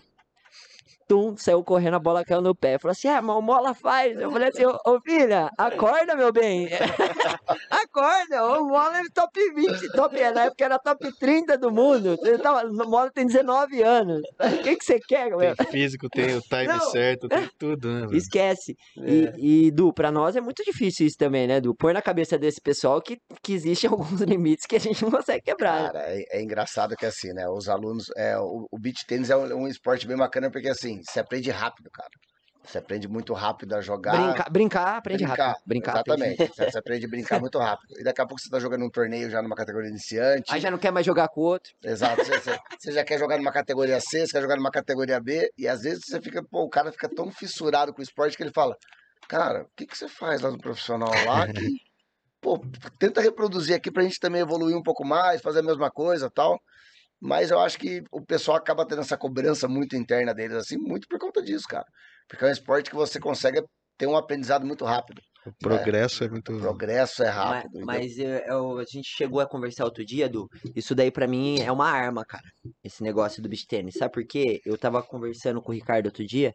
Tum, saiu correndo, a bola caiu no pé. Falou assim: Ah, mas o Mola faz. Eu falei assim: Ô ô, filha, acorda, meu bem. acorda, o Mola é top 20. Top, na época era top 30 do mundo. Tava, o Mola tem 19 anos. O que, que você quer, meu? Tem físico, tem o time Não. certo, tem tudo, né? velho? Esquece. É. E, e, Du, pra nós é muito difícil isso também, né, Du? Pôr na cabeça desse pessoal que, que existem alguns limites que a gente não consegue quebrar. né? Cara, é, é engraçado que assim, né? Os alunos. É, o, o beach tênis é um, um esporte bem bacana porque assim, você aprende rápido, cara. Você aprende muito rápido a jogar. Brincar, brincar, aprende brincar, rápido. Brincar, aprende- Exatamente. Você, você aprende a brincar muito rápido. E daqui a pouco você tá jogando um torneio já numa categoria iniciante. Aí já não quer mais jogar com o outro. Exato. Você, você- você já quer jogar numa categoria C, você quer jogar numa categoria B, e às vezes você fica, pô, o cara fica tão fissurado com o esporte que ele fala, cara, o que, que você faz lá no profissional lá que, pô, tenta reproduzir aqui pra gente também evoluir um pouco mais, fazer a mesma coisa tal. Mas eu acho que o pessoal acaba tendo essa cobrança muito interna deles, assim, muito por conta disso, cara. Porque é um esporte que você consegue ter um aprendizado muito rápido. O progresso é, muito. O progresso é Mas, rápido. então- mas eu- eu- a gente chegou a conversar outro dia, Du. Isso daí pra mim é uma arma, cara. Esse negócio do beach tênis. Sabe por quê? Eu tava conversando com o Ricardo outro dia.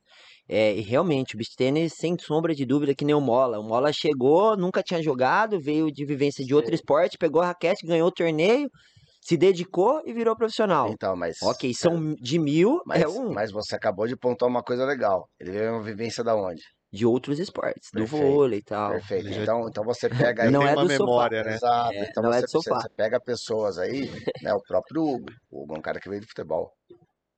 É, e realmente, o beach tênis, sem sombra de dúvida, que nem o Mola. O Mola chegou, nunca tinha jogado, veio de vivência de outro esporte, pegou a raquete, ganhou o torneio, se dedicou e virou profissional. Então, mas. Ok, são de mil, Mas, é um mas você acabou de pontuar uma coisa legal. Ele veio uma vivência da onde? de outros esportes, do Perfeito, vôlei e tal. Perfeito. Então, então você pega aí. Não é uma do sofá. memória, né? Exato. É, então não é você, do sofá. você- pega pessoas aí, né? O próprio Hugo. O Hugo é um cara que veio do futebol.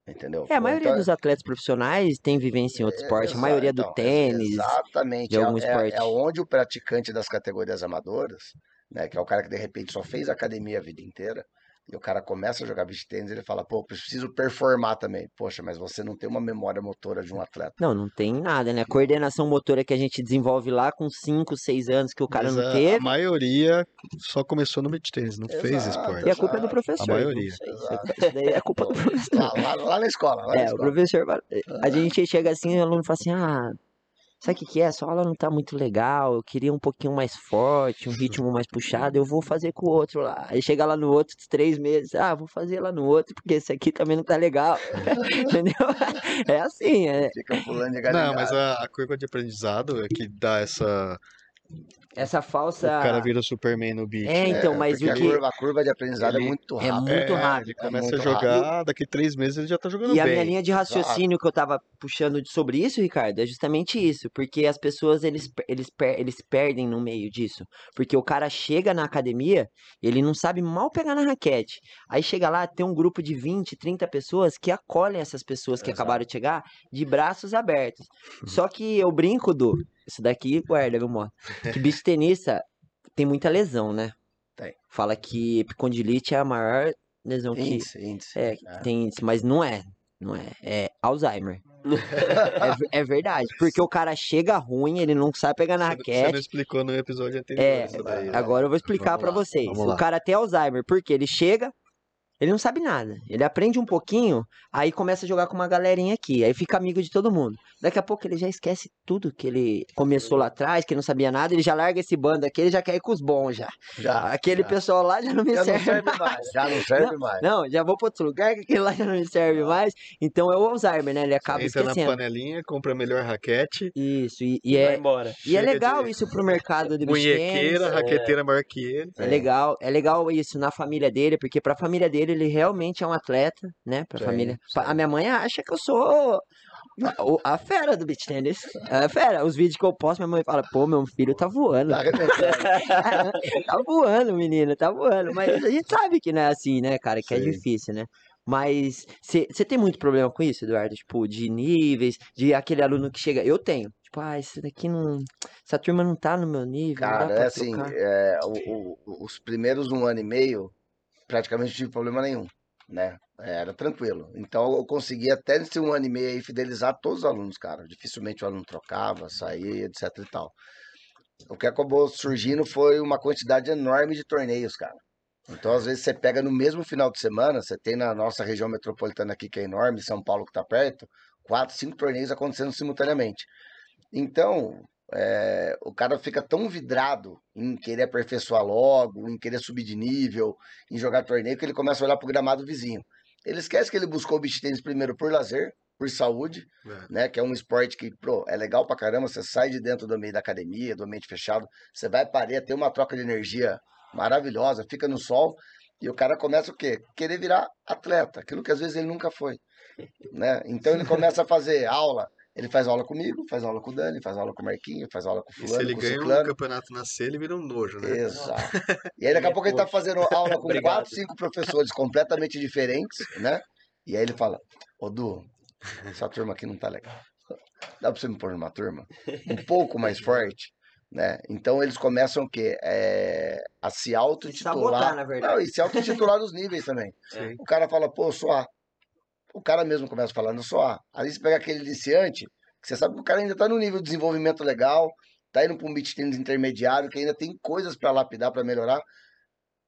Entendeu? É, a maioria Então, dos atletas profissionais tem vivência em outro é, esporte, a maioria do então, tênis. Exatamente. de é, algum é- esporte. é onde o praticante das categorias amadoras, né? Que é o cara que de repente só fez academia a vida inteira. E o cara começa a jogar beach tênis, ele fala, pô, preciso performar também. Poxa, mas você não tem uma memória motora de um atleta. Não, não tem nada, né? A coordenação motora que a gente desenvolve lá com 5, 6 anos que o cara Mas não a, teve. a maioria só começou no beach tennis, não fez Exato, esporte. E a culpa é do professor. A maioria. Isso daí é culpa do professor. Lá, lá- lá na escola, lá na É, o escola. professor. A gente chega assim e o aluno fala assim: ah, sabe o que, que é? Sua aula não tá muito legal, eu queria um pouquinho mais forte, um ritmo mais puxado, eu vou fazer com o outro lá. Aí chega lá no outro, três meses, ah, vou fazer lá no outro, porque esse aqui também não tá legal. Entendeu? É assim, é, Fica pulando de Não, galinhada. mas a, a curva de aprendizado é que dá essa. Essa falsa. O cara vira Superman no beach. É, então, mas porque o a que. curva, a curva de aprendizado Ele- é muito é rápida. muito rápido. Ele começa muito a jogar, daqui três meses ele já tá jogando E a bem. minha linha de raciocínio que eu tava puxando sobre isso, Ricardo, é justamente isso. Porque as pessoas, eles, eles, eles perdem no meio disso. Porque o cara chega na academia, ele não sabe mal pegar na raquete. Aí chega lá, tem um grupo de 20, 30 pessoas que acolhem essas pessoas que Exato. acabaram de chegar de braços abertos. Só que eu brinco, do Isso daqui, guarda, viu, moto? Que bicho tenista tem muita lesão, né? Tem. Fala que epicondilite é a maior lesão que... Índice, índice. É, que tem isso, mas não é. Não é. É Alzheimer. é, é verdade. Porque o cara chega ruim, ele não sabe pegar na Você- Você raquete. não explicou no episódio anterior. É, isso daí. Agora eu vou explicar lá, vocês. O cara tem Alzheimer, porque ele chega, ele não sabe nada. Ele aprende um pouquinho, aí começa a jogar com uma galerinha aqui, aí fica amigo de todo mundo. Daqui a pouco ele já esquece tudo que ele começou lá atrás, que ele não sabia nada, ele já larga esse bando aqui, ele já quer ir com os bons já. Já, Aquele já. pessoal lá já não me Já não serve. serve mais. Já não serve mais. Não, já vou pra outro lugar que aquele lá já não me serve mais. Então é o Alzheimer, né? Ele acaba Entra na esquecendo. panelinha, compra a melhor raquete, Isso, e, e Vai é, embora. e é chega legal de isso pro mercado tênis. munhequeira, raqueteira maior que ele. É legal, é legal isso na família dele, porque pra família dele ele realmente é um atleta, né? Pra Sim, família. sim. A minha mãe acha que eu sou a, fera do beach tennis. A fera. Os vídeos que eu posto, minha mãe fala: "Pô, meu filho tá voando". Tá tá voando, menino, tá voando. Mas a gente sabe que não é assim, né, cara? Que é Sim. difícil, né? Mas você tem muito problema com isso, Eduardo? Tipo, de níveis, de aquele aluno que chega. Eu tenho. Tipo, ah, esse daqui não. Essa turma não tá no meu nível. Cara, é assim, é, o- o- os primeiros um ano e meio, praticamente não tive problema nenhum. né? Era tranquilo. Então eu consegui até nesse um ano e meio aí fidelizar todos os alunos, cara. Dificilmente o aluno trocava, saía, etc e tal. O que acabou surgindo foi uma quantidade enorme de torneios, cara. Então, às vezes, você pega no mesmo final de semana, você tem na nossa região metropolitana aqui, que é enorme, São Paulo que está perto, quatro, cinco torneios acontecendo simultaneamente. Então, é, o cara fica tão vidrado em querer aperfeiçoar logo, em querer subir de nível, em jogar torneio, que ele começa a olhar pro gramado vizinho. Ele esquece que ele buscou o beach tênis primeiro por lazer, por saúde, É. né? Que é um esporte que, pô, é legal pra caramba. Você sai de dentro do meio da academia, do ambiente fechado, você vai para areia, tem uma troca de energia maravilhosa, fica no sol, e o cara começa o quê? Querer virar atleta, aquilo que às vezes ele nunca foi, né? Então ele começa a fazer aula. Ele faz aula comigo, faz aula com o Dani, faz aula com o Marquinho, faz aula com o E se fulano, ele ganha um ciclano. campeonato na C, ele vira um nojo, né? Exato. E aí daqui a pouco ele tá fazendo aula com quatro, cinco professores completamente diferentes, né? E aí ele fala, ô Du, essa turma aqui não tá legal. Dá pra você me pôr numa turma? Um pouco mais forte, né? Então eles começam o quê? É, a se sabotar, autotitular. na verdade. Não, e se autotitular nos níveis também. Sim. O cara fala, pô, eu sou A. O cara mesmo começa falando, eu sou A. Aí você pega aquele iniciante, que você sabe que o cara ainda tá no nível de desenvolvimento legal, tá indo pra um beat tênis intermediário, que ainda tem coisas pra lapidar, pra melhorar.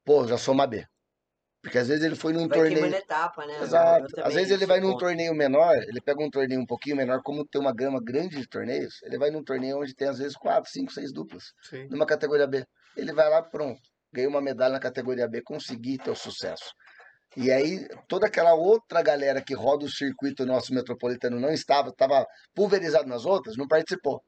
Pô, já sou uma B. Porque às vezes ele foi num Vai torneio. etapa, né? Exato. Às vezes ele vai num torneio menor, ele pega um torneio um pouquinho menor, como tem uma gama grande de torneios, ele vai num torneio onde tem às vezes quatro, cinco, seis duplas, Sim. numa categoria B. Ele vai lá, pronto, ganhou uma medalha na categoria B, consegui ter o sucesso. E aí, toda aquela outra galera que roda o circuito nosso metropolitano não estava, estava pulverizado nas outras, não participou.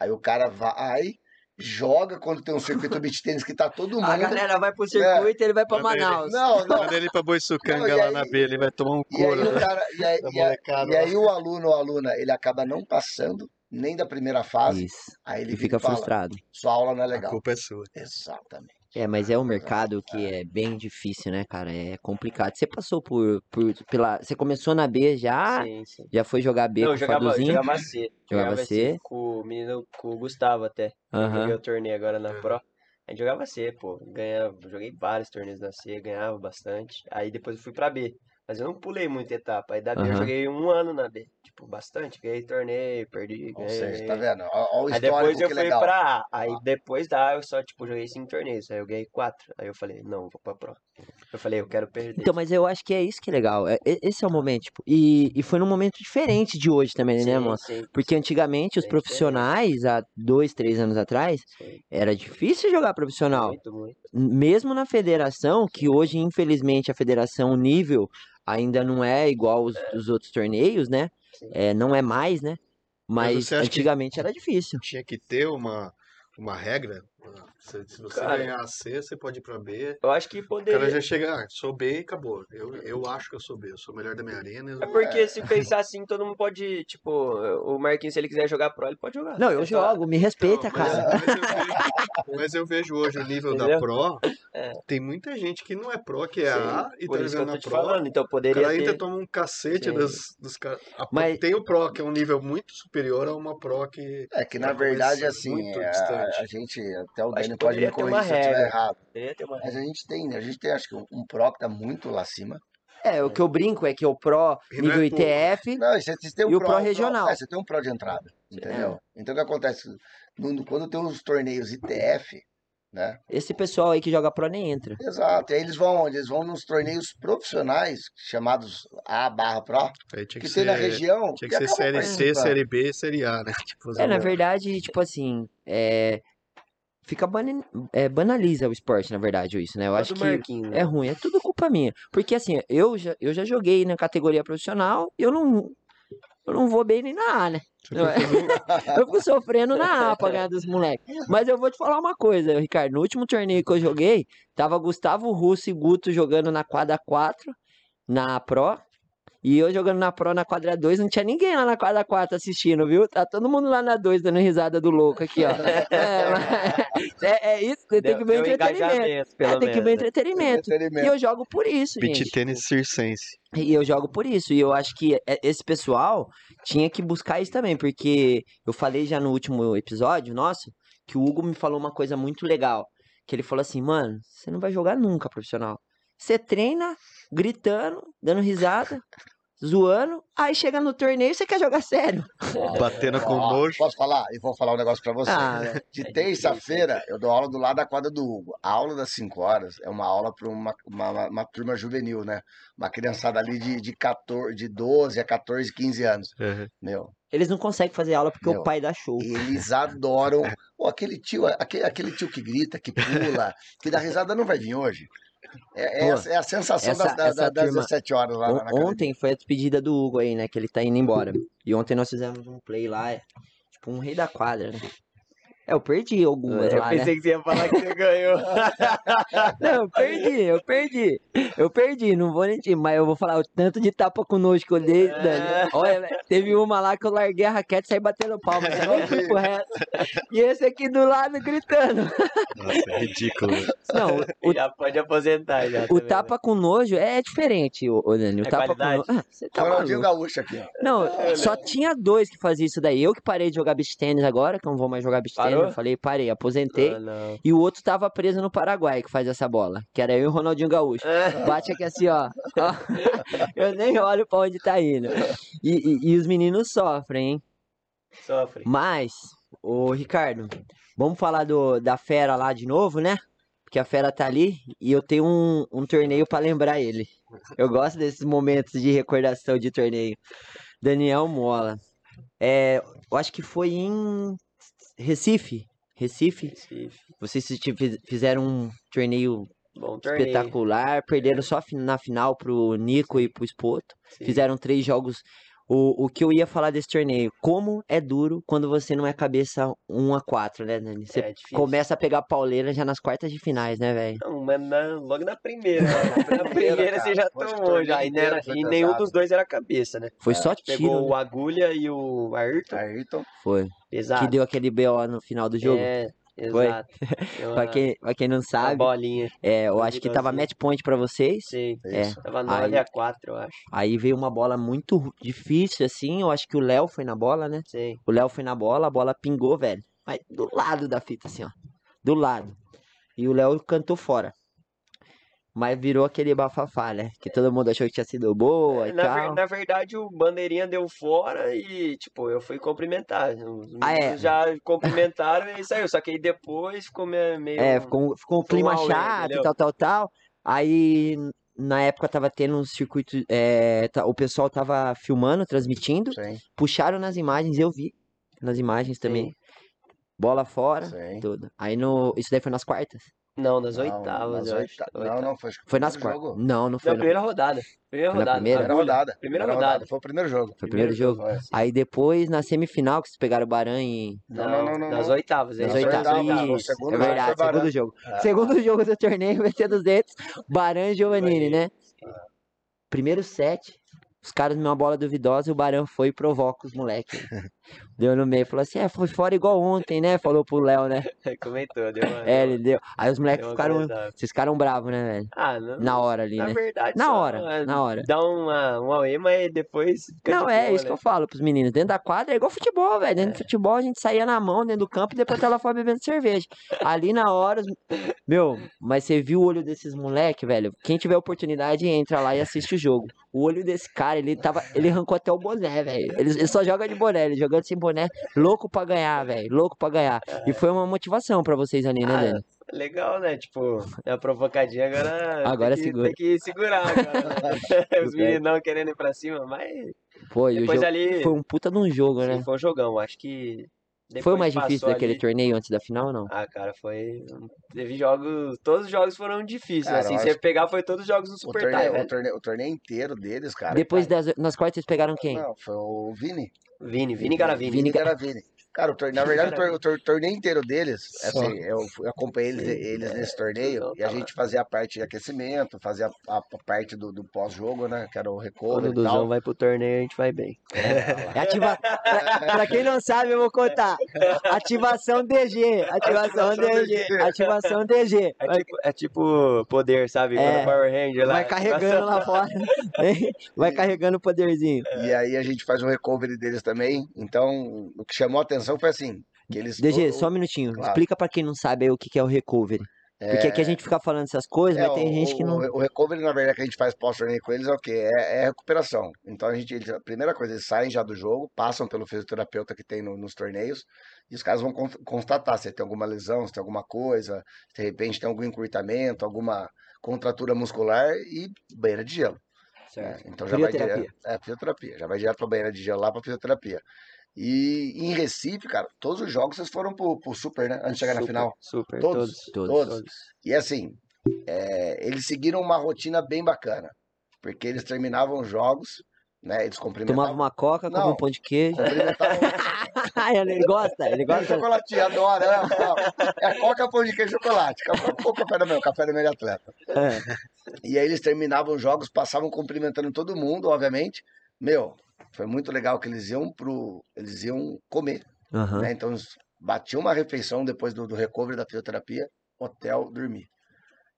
Aí o cara vai, joga quando tem um circuito beach tênis que tá todo mundo. A galera vai pro circuito e ele vai pra Manda ele. Manaus. Não, não. Manda ele pra Boiçucanga Não, lá aí- na B, ele vai tomar um E aí couro o cara, e aí, e aí- e aí o aluno ou aluna, ele acaba não passando nem da primeira fase, Isso. aí ele E fica fala, frustrado. sua aula não é A legal. culpa é sua. Exatamente. É, mas é um mercado que é bem difícil, né, cara? É complicado. Você passou por, por pela, você começou na B já, Sim, sim. já foi jogar B Não, com eu o jogava, eu Faduzinho? jogava C. Jogava Jogava C? Com o menino, com o Gustavo até. Eu Aham. Joguei o torneio agora na. Pro. A gente jogava C, pô. Ganhava, joguei vários torneios na C, ganhava bastante. Aí depois eu fui pra B. Mas eu não pulei muita etapa. Aí da B eu Aham. joguei um ano na B. Tipo, bastante. Ganhei torneio, perdi, Ou ganhei. seja, tá vendo? Olha o Aí depois eu que fui legal. pra A. Aí depois da A eu só, tipo, joguei cinco torneios. Aí eu ganhei quatro. Aí eu falei, não, vou pra Pro. Eu falei, eu quero perder. Então, mas eu acho que é isso que é legal. É- esse é o momento, tipo, e, e foi num momento diferente de hoje também, né, Sim, mano? sim, Porque antigamente os profissionais, há dois, três anos atrás, sim. era difícil jogar profissional. Muito, muito. Mesmo na federação, que hoje, infelizmente, a federação o nível ainda não é igual os dos outros torneios, né? É, não é mais, né? Mas Mas antigamente era difícil. Tinha que ter uma, uma regra. Se, se você Cara. ganhar a C, você pode ir pra B. Eu acho que O cara poderia. já chega, ah, sou B e acabou. Eu, eu acho que eu sou B, eu sou o melhor da minha arena. É porque se pensar assim, todo mundo pode, tipo, o Marquinhos, se ele quiser jogar pro, ele pode jogar. Não, eu É só- jogo, me respeita, Então, mas, cara. mas eu vejo, mas eu vejo hoje o nível da Entendeu? Pro. É. Tem muita gente que não é Pro, que é Sim, A e tá eu jogando na Pro. falando. Então O poderia cara ainda ter. toma um cacete Sim. dos, dos caras. Mas- Tem o Pro, que é um nível muito superior a uma Pro que. É que na Tá verdade, assim, a, distante. a gente, até o Dani que pode me corrigir se eu estiver errado. Mas a gente tem, a gente tem acho que um, um Pro que tá muito lá acima. É, o que eu brinco é que o Pro E é nível pouco. ITF, Não, e você, você tem um E o Pro regional. é, você tem um Pro de entrada, entendeu? Então o que acontece? Quando tem os torneios ITF, né? esse pessoal aí que joga Pro nem entra. Exato. E aí eles vão onde? Eles vão nos torneios profissionais, chamados A barra Pro, Aí tinha que que tem ser, na região. tinha e que ser série C, série B e série A, né? Tipo, É, na verdade, tipo assim, é. Fica bani- é, banaliza o esporte, na verdade, isso, né? Eu Só acho que Marquinhos, né? é ruim, é tudo culpa minha. Porque assim, eu já, eu já joguei na categoria profissional, eu não. Eu não vou bem nem na A, né? É? Eu fui sofrendo na A pra ganhar dos moleques. Mas eu vou te falar uma coisa, Ricardo. No último torneio que eu joguei, tava Gustavo Russo e Guto jogando na quadra 4, na Pro. E eu jogando na Pro na quadra 2, não tinha ninguém lá na quadra 4 assistindo, viu? Tá todo mundo lá na 2 dando risada do louco aqui, ó. É, é, é isso, tem Deu- que ver deu entretenimento. É, tem que ver né? entretenimento. E Entretenimento. eu jogo por isso, Beach gente. tênis circense. E eu jogo por isso. E eu acho que é- esse pessoal tinha que buscar isso também, porque eu falei já no último episódio nosso que o Hugo me falou uma coisa muito legal. Que ele falou assim, mano, você não vai jogar nunca profissional. Você treina, gritando, dando risada, zoando. Aí chega no torneio você quer jogar sério. Batendo com Ó, nojo. Posso falar? E vou falar um negócio pra você. Ah, velho. De terça-feira, eu dou aula do lado da quadra do Hugo. A aula das 5 horas é uma aula para uma, uma, uma- uma turma juvenil, né? Uma criançada ali de, de, 14, de 12 a 14, 15 anos. Uhum. Meu, Eles não conseguem fazer aula porque Meu, o pai dá show. eles adoram. Pô, aquele tio, aquele, aquele tio que grita, que pula, que dá risada não vai vir hoje. É, é, Pô, a- é a sensação essa- das, essa das turma- 17 horas lá na On- academia. Ontem foi a despedida do Hugo aí, né? Que ele tá indo embora. E ontem nós fizemos um play lá, é, tipo um rei da quadra, né? É, eu perdi algumas Eu lá, né? pensei que você ia falar que você ganhou. Não, eu perdi, eu perdi. Eu perdi, não vou mentir, mas eu vou falar o tanto de tapa com nojo que eu dei, É. Dani. Olha, teve uma lá que eu larguei a raquete e saí batendo palma. Você não fui pro resto. E esse aqui do lado gritando. Nossa, é ridículo. Não, o, já pode aposentar já. o também, né? tapa com nojo é diferente, ô, ô Dani. O É tapa qualidade? com nojo. Ah, você tá Ronaldinho maluco. Gaúcho aqui, ó. Não, só tinha dois que faziam isso daí. Eu que parei de jogar beach tênis agora, que eu não vou mais jogar beach tênis. Eu falei, parei, aposentei. Ah. E o outro tava preso no Paraguai, que faz essa bola. Que era eu e o Ronaldinho Gaúcho. É. Bate aqui assim, ó. Eu nem olho pra onde tá indo. E, e- e os meninos sofrem, hein? Sofre. Mas, ô Ricardo, vamos falar do, da fera lá de novo, né? Porque a fera tá ali e eu tenho um, um torneio pra lembrar ele. Eu gosto desses momentos de recordação de torneio. Daniel Mola. É, eu acho que foi em Recife. Recife. Recife. Vocês fizeram um torneio Bom torneio. espetacular, perderam só na final pro Nico e pro Espoto. Sim. Fizeram três jogos. O, o que eu ia falar desse torneio, como é duro quando você não é cabeça 1 a 4, né, Dani? Você É começa a pegar pauleira já nas quartas de finais, né, velho? Não, mas na- logo na primeira. né? Na primeira você já tomou já. E, era- e nenhum dos dois era cabeça, né? Foi só tiro, Pegou né? o Agulha e o Ayrton. Ayrton. Foi. Pesado. Que deu aquele BO no final do jogo. É. exato. Deu Pra quem, pra quem não sabe, bolinha. é, eu acho que tava match point pra vocês. Sim. É. Isso. Tava Aí- 9x4, eu acho. Aí veio uma bola muito difícil, assim. Eu acho que o Léo foi na bola, né? Sim. O Léo foi na bola, a bola pingou, velho. Mas do lado da fita, assim, ó. Do lado. E o Léo cantou fora. Mas virou aquele bafafá, né? Que todo mundo achou que tinha sido boa e Na, ver- tal. na verdade, o bandeirinha deu fora e, tipo, eu fui cumprimentar. Os Ah, é? já cumprimentaram e saiu. Só que aí depois ficou me- meio. É, ficou, ficou um clima chato e tal, tal, tal. Aí, na época, tava tendo um circuito. é, o pessoal tava filmando, transmitindo. Sim, Puxaram nas imagens, eu vi. Nas imagens também. Bola fora, sim. tudo. Aí no. Isso daí foi nas quartas? Não, nas Não, oitavas, nas eu acho. oita- Na Não, não, foi, acho Foi nas quartas. jogo. Não, não foi. Na primeira rodada. Primeira Foi na rodada. primeira? Primeira rodada. Primeira Primeira rodada. Foi o primeiro jogo. Foi o primeiro jogo. Foi. Aí depois, na semifinal, que vocês pegaram o Baran e. Não, Não, não, não, não, nas não. oitavas. Nas hein? oitavas. oitavas, Isso, segundo é verdade, Baran. segundo jogo. É. Segundo jogo do torneio, vai ser 200. Baran e Giovanini, né? Primeiro set, os caras numa bola duvidosa e o Baran foi e provoca os moleques. Deu no meio, falou assim: é, foi fora igual ontem, né? Falou pro Léo, né? Comentou, deu uma. É, ele deu. Aí os moleques uma ficaram. Vocês ficaram bravos, né, velho? Ah, não. Na hora ali, Na né? verdade, Na hora, é, na hora. Dá uma, um auê, mas depois. Não, de é boa, isso que né? eu falo pros meninos. Dentro da quadra é igual futebol, velho. Dentro do futebol a gente saía na mão dentro do campo e depois ela foi bebendo cerveja. Ali na hora, os- meu, mas você viu o olho desses moleque, velho? Quem tiver oportunidade entra lá e assiste o jogo. O olho desse cara, ele tava, ele arrancou até o boné, velho. Ele, ele só joga de boné, ele jogando sem boné, louco pra ganhar, velho, louco pra ganhar. E foi uma motivação pra vocês ali, né, Ah, Dani? Legal, né? Tipo, é a provocadinha agora. Agora tem que, segura. Tem que segurar agora. né? Os meninão querendo ir pra cima, mas. Foi, e o jogo ali. foi um puta de um jogo, sim, né? foi um jogão. Acho que. Foi o depois mais difícil daquele ali- torneio antes da final ou não? Ah, cara, foi. Teve jogos. Todos os jogos foram difíceis. Cara, assim, se você pegar, foi todos os jogos do O Super torneio, Tie, o, torneio, o torneio inteiro deles, cara. Depois das, nas quartas vocês pegaram quem? Não, foi o Vini. Vini, Vini Garavini. Vini Vini Garavini. Cara, o torneio, na verdade, o tor- o tor- torneio inteiro deles, assim, eu, acompanhei eles, eles nesse torneio e a tá gente fazia a parte de aquecimento, fazia a, a parte do, do pós-jogo, né? Que era o Quando recover o Duzão vai pro torneio, a gente vai bem. É ativa... pra, pra quem não sabe, eu vou contar. Ativação DG. Ativação DG. Ativação DG. É tipo, é tipo poder, sabe? É. Quando Power Ranger lá. vai carregando lá fora. Vai carregando o poderzinho. E aí a gente faz o recovery deles também. Então, o que chamou a atenção foi assim, que eles... DG, só um minutinho. Claro. Explica pra quem não sabe aí o que que é o recovery. Porque aqui a gente fica falando essas coisas, É, mas tem o, gente que não. o- recovery, na verdade, que a gente faz pós-torneio com eles é o quê? É, é recuperação. Então, a gente, eles- a primeira coisa, eles saem já do jogo, passam pelo fisioterapeuta que tem no- nos torneios, e os caras vão con- constatar se tem alguma lesão, se tem alguma coisa, se de repente tem algum encurtamento, alguma contratura muscular e banheira de gelo. né? Então já vai direto. É, fisioterapia. Já vai direto pra banheira de gelo lá pra fisioterapia. E em Recife, cara, todos os jogos vocês foram pro, pro Super, né? Antes de chegar na Super, final. Super, Todos? todos. Todos. Todos. E assim, é, eles seguiram uma rotina bem bacana. Porque eles terminavam os jogos, né? Eles Tomava cumprimentavam. uma coca, comia um pão de queijo. Cumprimentavam ele gosta, ele gosta. chocolate, adora. né? Não, É coca, pão de queijo e chocolate. O café da manhã, o café da manhã de atleta. É. E aí eles terminavam os jogos, passavam cumprimentando todo mundo, obviamente. Meu, foi muito legal que eles iam pro. Eles iam comer. Aham. né? Então, batiam uma refeição depois do, do recovery da fisioterapia, hotel, dormir.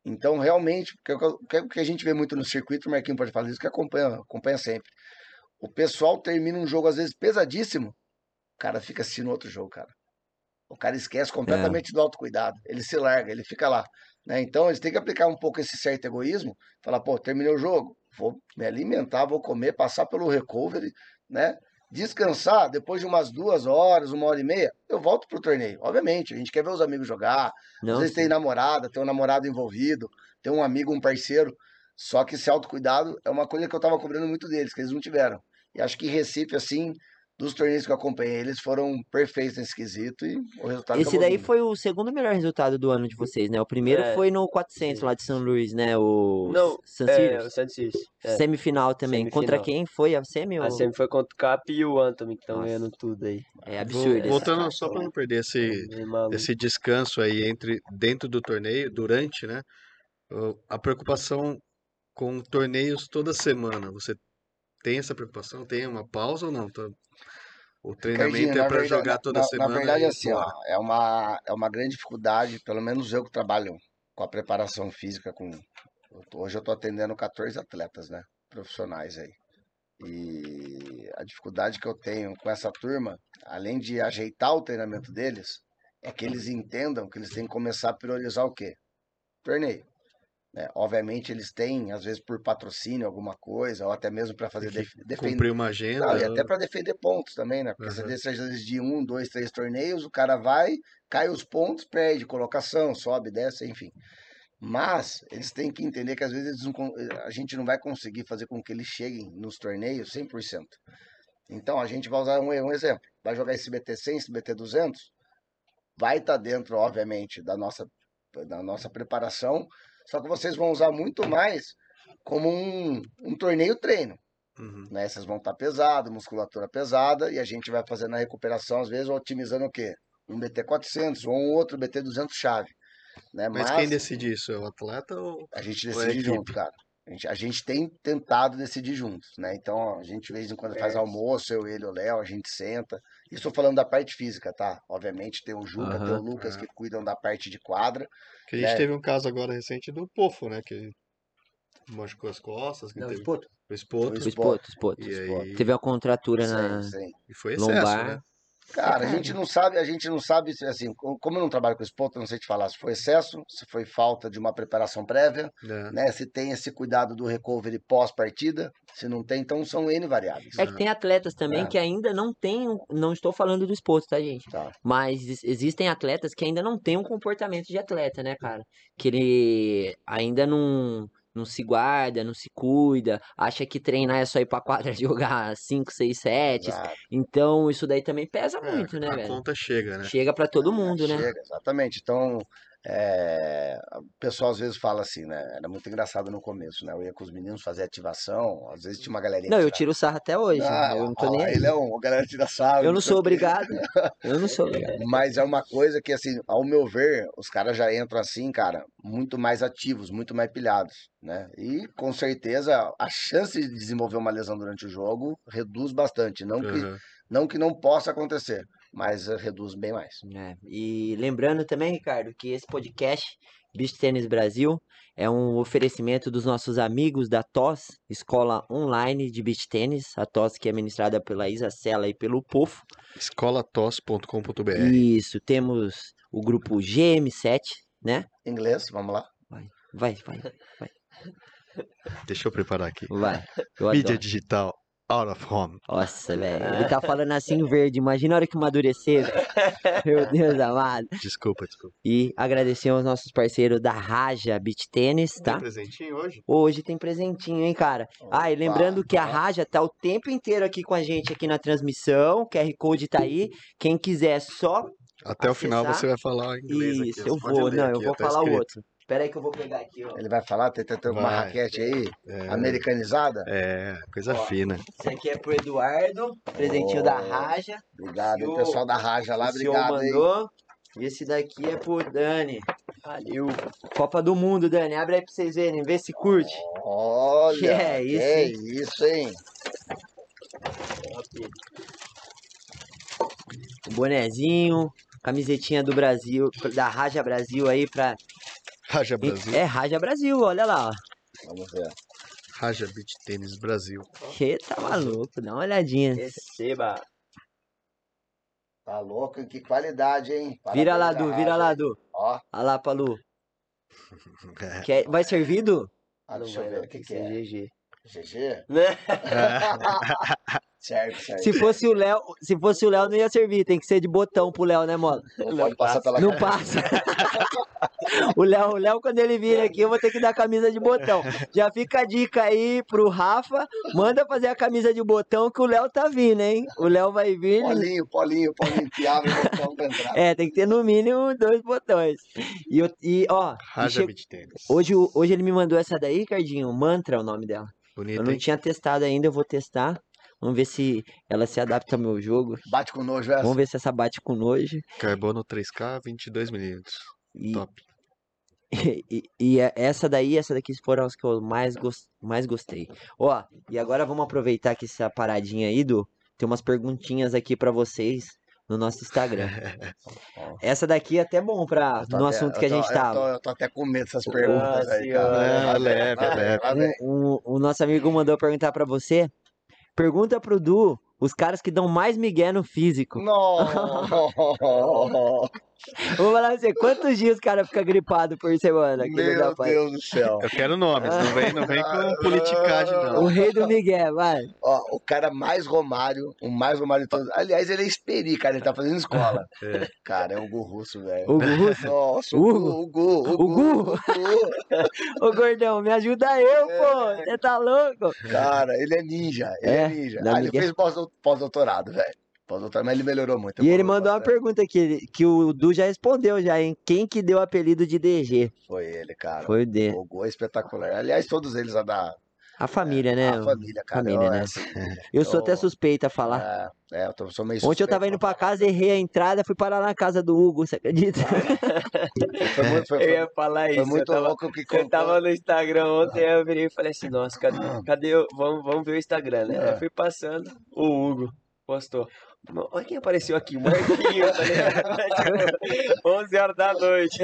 Então, realmente, o que, o que- a gente vê muito no circuito, o Marquinhos pode falar isso, que acompanha, acompanha sempre. O pessoal termina um jogo, às vezes, pesadíssimo, o cara fica assistindo outro jogo, cara. O cara esquece completamente do autocuidado. Ele se larga, ele fica lá. Né? Então, eles têm que aplicar um pouco esse certo egoísmo. Falar, pô, terminei o jogo, vou me alimentar, vou comer, passar pelo recovery, né? descansar, depois de umas duas horas, uma hora e meia, eu volto pro torneio. Obviamente, a gente quer ver os amigos jogar. Às Não, vezes tem namorada, tem um namorado envolvido, tem um amigo, um parceiro. Só que esse autocuidado é uma coisa que eu tava cobrando muito deles, que eles não tiveram. E acho que Recife, assim, dos torneios que eu acompanhei, eles foram perfeitos nesse quesito e o resultado Esse daí vindo. foi o segundo melhor resultado do ano de vocês, né? O primeiro É. foi no 400 lá de São Luís, né? O Não, San É, Sirius. o Santos City. É. Semifinal também. Semifinal. Contra quem foi a semi? A ou- semi foi contra o Cap e o Antony, que estão ganhando tudo aí. É absurdo. Voltando só para não perder esse, maluco. esse descanso aí entre dentro do torneio, durante, né? A preocupação com torneios toda semana. Você tem essa preocupação? Tem uma pausa ou não? Tá- O treinamento Ricardinho, é para jogar toda na, semana. Na verdade, e assim, ó, é uma, é uma grande dificuldade, pelo menos eu que trabalho com a preparação física. Com, hoje eu estou atendendo 14 atletas, né? Profissionais aí. E a dificuldade que eu tenho com essa turma, além de ajeitar o treinamento deles, é que eles entendam que eles têm que começar a priorizar o quê? Torneio. Né? Obviamente eles têm, às vezes por patrocínio, alguma coisa, ou até mesmo para fazer def- defender. Cumprir uma agenda. Não, e até para defender pontos também, né? Porque você deixa às vezes de um, dois, três torneios, o cara vai, cai os pontos, perde colocação, sobe, desce, enfim. Mas eles têm que entender que às vezes não a gente não vai conseguir fazer com que eles cheguem nos torneios 100%. Então a gente vai usar um, um exemplo. Vai jogar esse BT 100, esse BT 200, vai estar dentro, obviamente, da nossa, da nossa preparação, só que vocês vão usar muito mais como um, um torneio treino Uhum. né? Vocês vão estar pesado, musculatura pesada, e a gente vai fazendo a recuperação, às vezes, otimizando o quê? Um BT400 ou um outro BT200 chave. Né? Mas, Mas, quem decide isso? É o atleta ou. a gente é decide junto, cara. A gente, a gente tem tentado decidir juntos, né? Então, a gente, de vez em quando, faz almoço, eu, ele, o Léo, a gente senta. Isso falando da parte física, tá? Obviamente, tem o Juca, tem o. Lucas, que cuidam da parte de quadra. Que a gente É. teve um caso agora recente do Pofo, né? Que machucou as costas, que Não, teve Spoto. o espoto. O espoto, espoto. E aí, Teve uma contratura na Sim, sim. e foi excesso, lombar. né? Cara, a gente não sabe, a gente não sabe se assim, co- como eu não trabalho com espoto, eu não sei te falar se foi excesso, se foi falta de uma preparação prévia, É. né? Se tem esse cuidado do recovery pós-partida, se não tem, então são N variáveis. É que tem atletas também É. que ainda não têm, um- não estou falando do espoto, tá, gente? Tá. Mas ex- existem atletas que ainda não têm um comportamento de atleta, né, cara? Que ele ainda não, não se guarda, não se cuida, acha que treinar é só ir pra quadra jogar 5, 6 sets. Exato. Então isso daí também pesa É, muito, né, a velho? conta chega, né? Chega pra todo mundo, né? Chega, exatamente. Então, é, o pessoal às vezes fala assim, né? Era muito engraçado no começo, né? Eu ia com os meninos fazer ativação, às vezes tinha uma galerinha. Não, que eu tiro sarro até hoje. Ah, eu não tô ó, nem. Ele é um, a galera tira sarro. Eu não sou obrigado. Eu não sou obrigado. Mas é uma coisa que, assim, ao meu ver, os caras já entram assim, cara, muito mais ativos, muito mais pilhados, né? E com certeza a chance de desenvolver uma lesão durante o jogo reduz bastante. Não que Aham. não, que não possa acontecer, mas eh, reduz bem mais. É, E lembrando também, Ricardo, que esse podcast, Beach Tênis Brasil, é um oferecimento dos nossos amigos da TOS, Escola Online de Beach Tênis, a TOS que é ministrada pela Isa Sela e pelo POFO. Escolatos.com.br. Isso, temos o grupo GM7, né? Inglês, vamos lá. Vai, vai, Deixa eu preparar aqui. vai. Eu Mídia adoro. digital, out of home. Nossa, velho. Ele tá falando assim em verde. Imagina a hora que amadurecer. Meu Deus amado. Desculpa, desculpa. E agradecer aos nossos parceiros da Raja Beach Tênis, tá? Tem presentinho hoje? Hoje tem presentinho, hein, cara? Ah, e lembrando que a Opa. Raja tá o tempo inteiro aqui com a gente aqui na transmissão. O QR Code tá aí. Quem quiser só. Até o final Acessar. você vai falar inglês aqui. Isso, você eu vou. Não, eu aqui, vou tá falar o outro. Espera aí que eu vou pegar aqui, ó. Ele vai falar, tem, tem, tem uma Vai. raquete aí, É, americanizada. é, coisa Ó. fina. Esse aqui é pro Eduardo. Presentinho da Oh, Raja. Obrigado, hein, o- pessoal da Raja lá, o obrigado, mandou. E esse daqui é pro Dani. Valeu. Copa do Mundo, Dani. Abre aí pra vocês verem. Vê se curte. Olha, Que é isso, que hein? isso, hein? O bonezinho. Camisetinha do Brasil. Da Raja Brasil aí pra. Raja Brasil. É, Raja Brasil, olha lá. Vamos ver. Raja Beach Tênis Brasil. Eita maluco, dá uma olhadinha. Receba. Tá louco? Que qualidade, hein? Vira lá, Du, vira lá? Du. Ó, Olha lá, Palu. É. Quer... Vai servir, Du? ah, Não deixa eu vai ver não, o que tem que é. GG. GG? Certo, certo. Se fosse o Léo, se fosse o Léo não ia servir, tem que ser de botão pro Léo, né, mola? Não pode passar pela Não cara. passa. O Léo, o Léo, quando ele vir aqui, eu vou ter que dar camisa de botão. Já fica a dica aí pro Rafa. Manda fazer a camisa de botão que o Léo tá vindo, hein? O Léo vai vir. Polinho, polinho, polinho, que abre o botão pra entrar. É, tem que ter no mínimo dois botões. E, eu- e ó, Raja che- hoje, hoje ele me mandou essa daí, Cardinho. Mantra é o nome dela. Eu Bonito, não hein? tinha testado ainda, eu vou testar. Vamos ver se ela se adapta ao meu jogo. Bate com nojo essa. Vamos ver se essa bate com nojo. Carbono 3K, 22mm. E, Top. e, e é- essa daí, essa daqui foram as que eu mais, gos- mais gostei. Ó, e agora vamos aproveitar que essa paradinha aí, do tem umas perguntinhas aqui pra vocês no nosso Instagram. Essa daqui é até bom pra, no até- assunto que a tô- gente eu tava. tô- Eu tô até com medo dessas perguntas aí, senhora. cara. Não, leve, leve. vai. O, o nosso amigo mandou perguntar pra você. Pergunta pro Du os caras que dão mais migué no físico. Não! Vou falar pra você, quantos dias o cara fica gripado por semana? aqui no Meu? Deus do céu. Eu quero nomes, não vem, não vem com politicagem, O não. rei do migué, vai. Ó, o cara mais Romário, o mais Romário de todos. Aliás, ele é esperi, cara, ele tá fazendo escola. É. Cara, é o Gu Russo, velho. O Russo. Nossa, o Hugo? Gu, o Gu, o O Gu, Gu? o Gu. Ô gordão, me ajuda eu, pô. Você tá louco? Cara, ele é ninja, ele é, É, ninja. Ah, ele fez pós- pós-doutorado, velho. Pós-doutorado, mas ele melhorou muito. E ele mandou uma pergunta aqui, que o Du já respondeu já, hein? Quem que deu o apelido de DG? Foi ele, cara. Foi o D. O Gu é espetacular. Aliás, todos eles a da A família, né? a família, cara. família, Eu, né? Eu sou até eu- suspeita a falar. É, é, eu tô, sou meio Ontem eu tava suspeito indo pra casa, errei a entrada, fui parar na casa do Hugo, você acredita? Foi muito, foi, Eu foi, ia falar foi isso. muito eu tava, louco que eu contou. tava no Instagram ontem, aí eu virei e falei assim, nossa, cadê, cadê o- vamos, vamos ver o Instagram, né? É. eu fui passando, o Hugo postou. Olha quem apareceu aqui, o tá? Tipo, 11 horas da noite.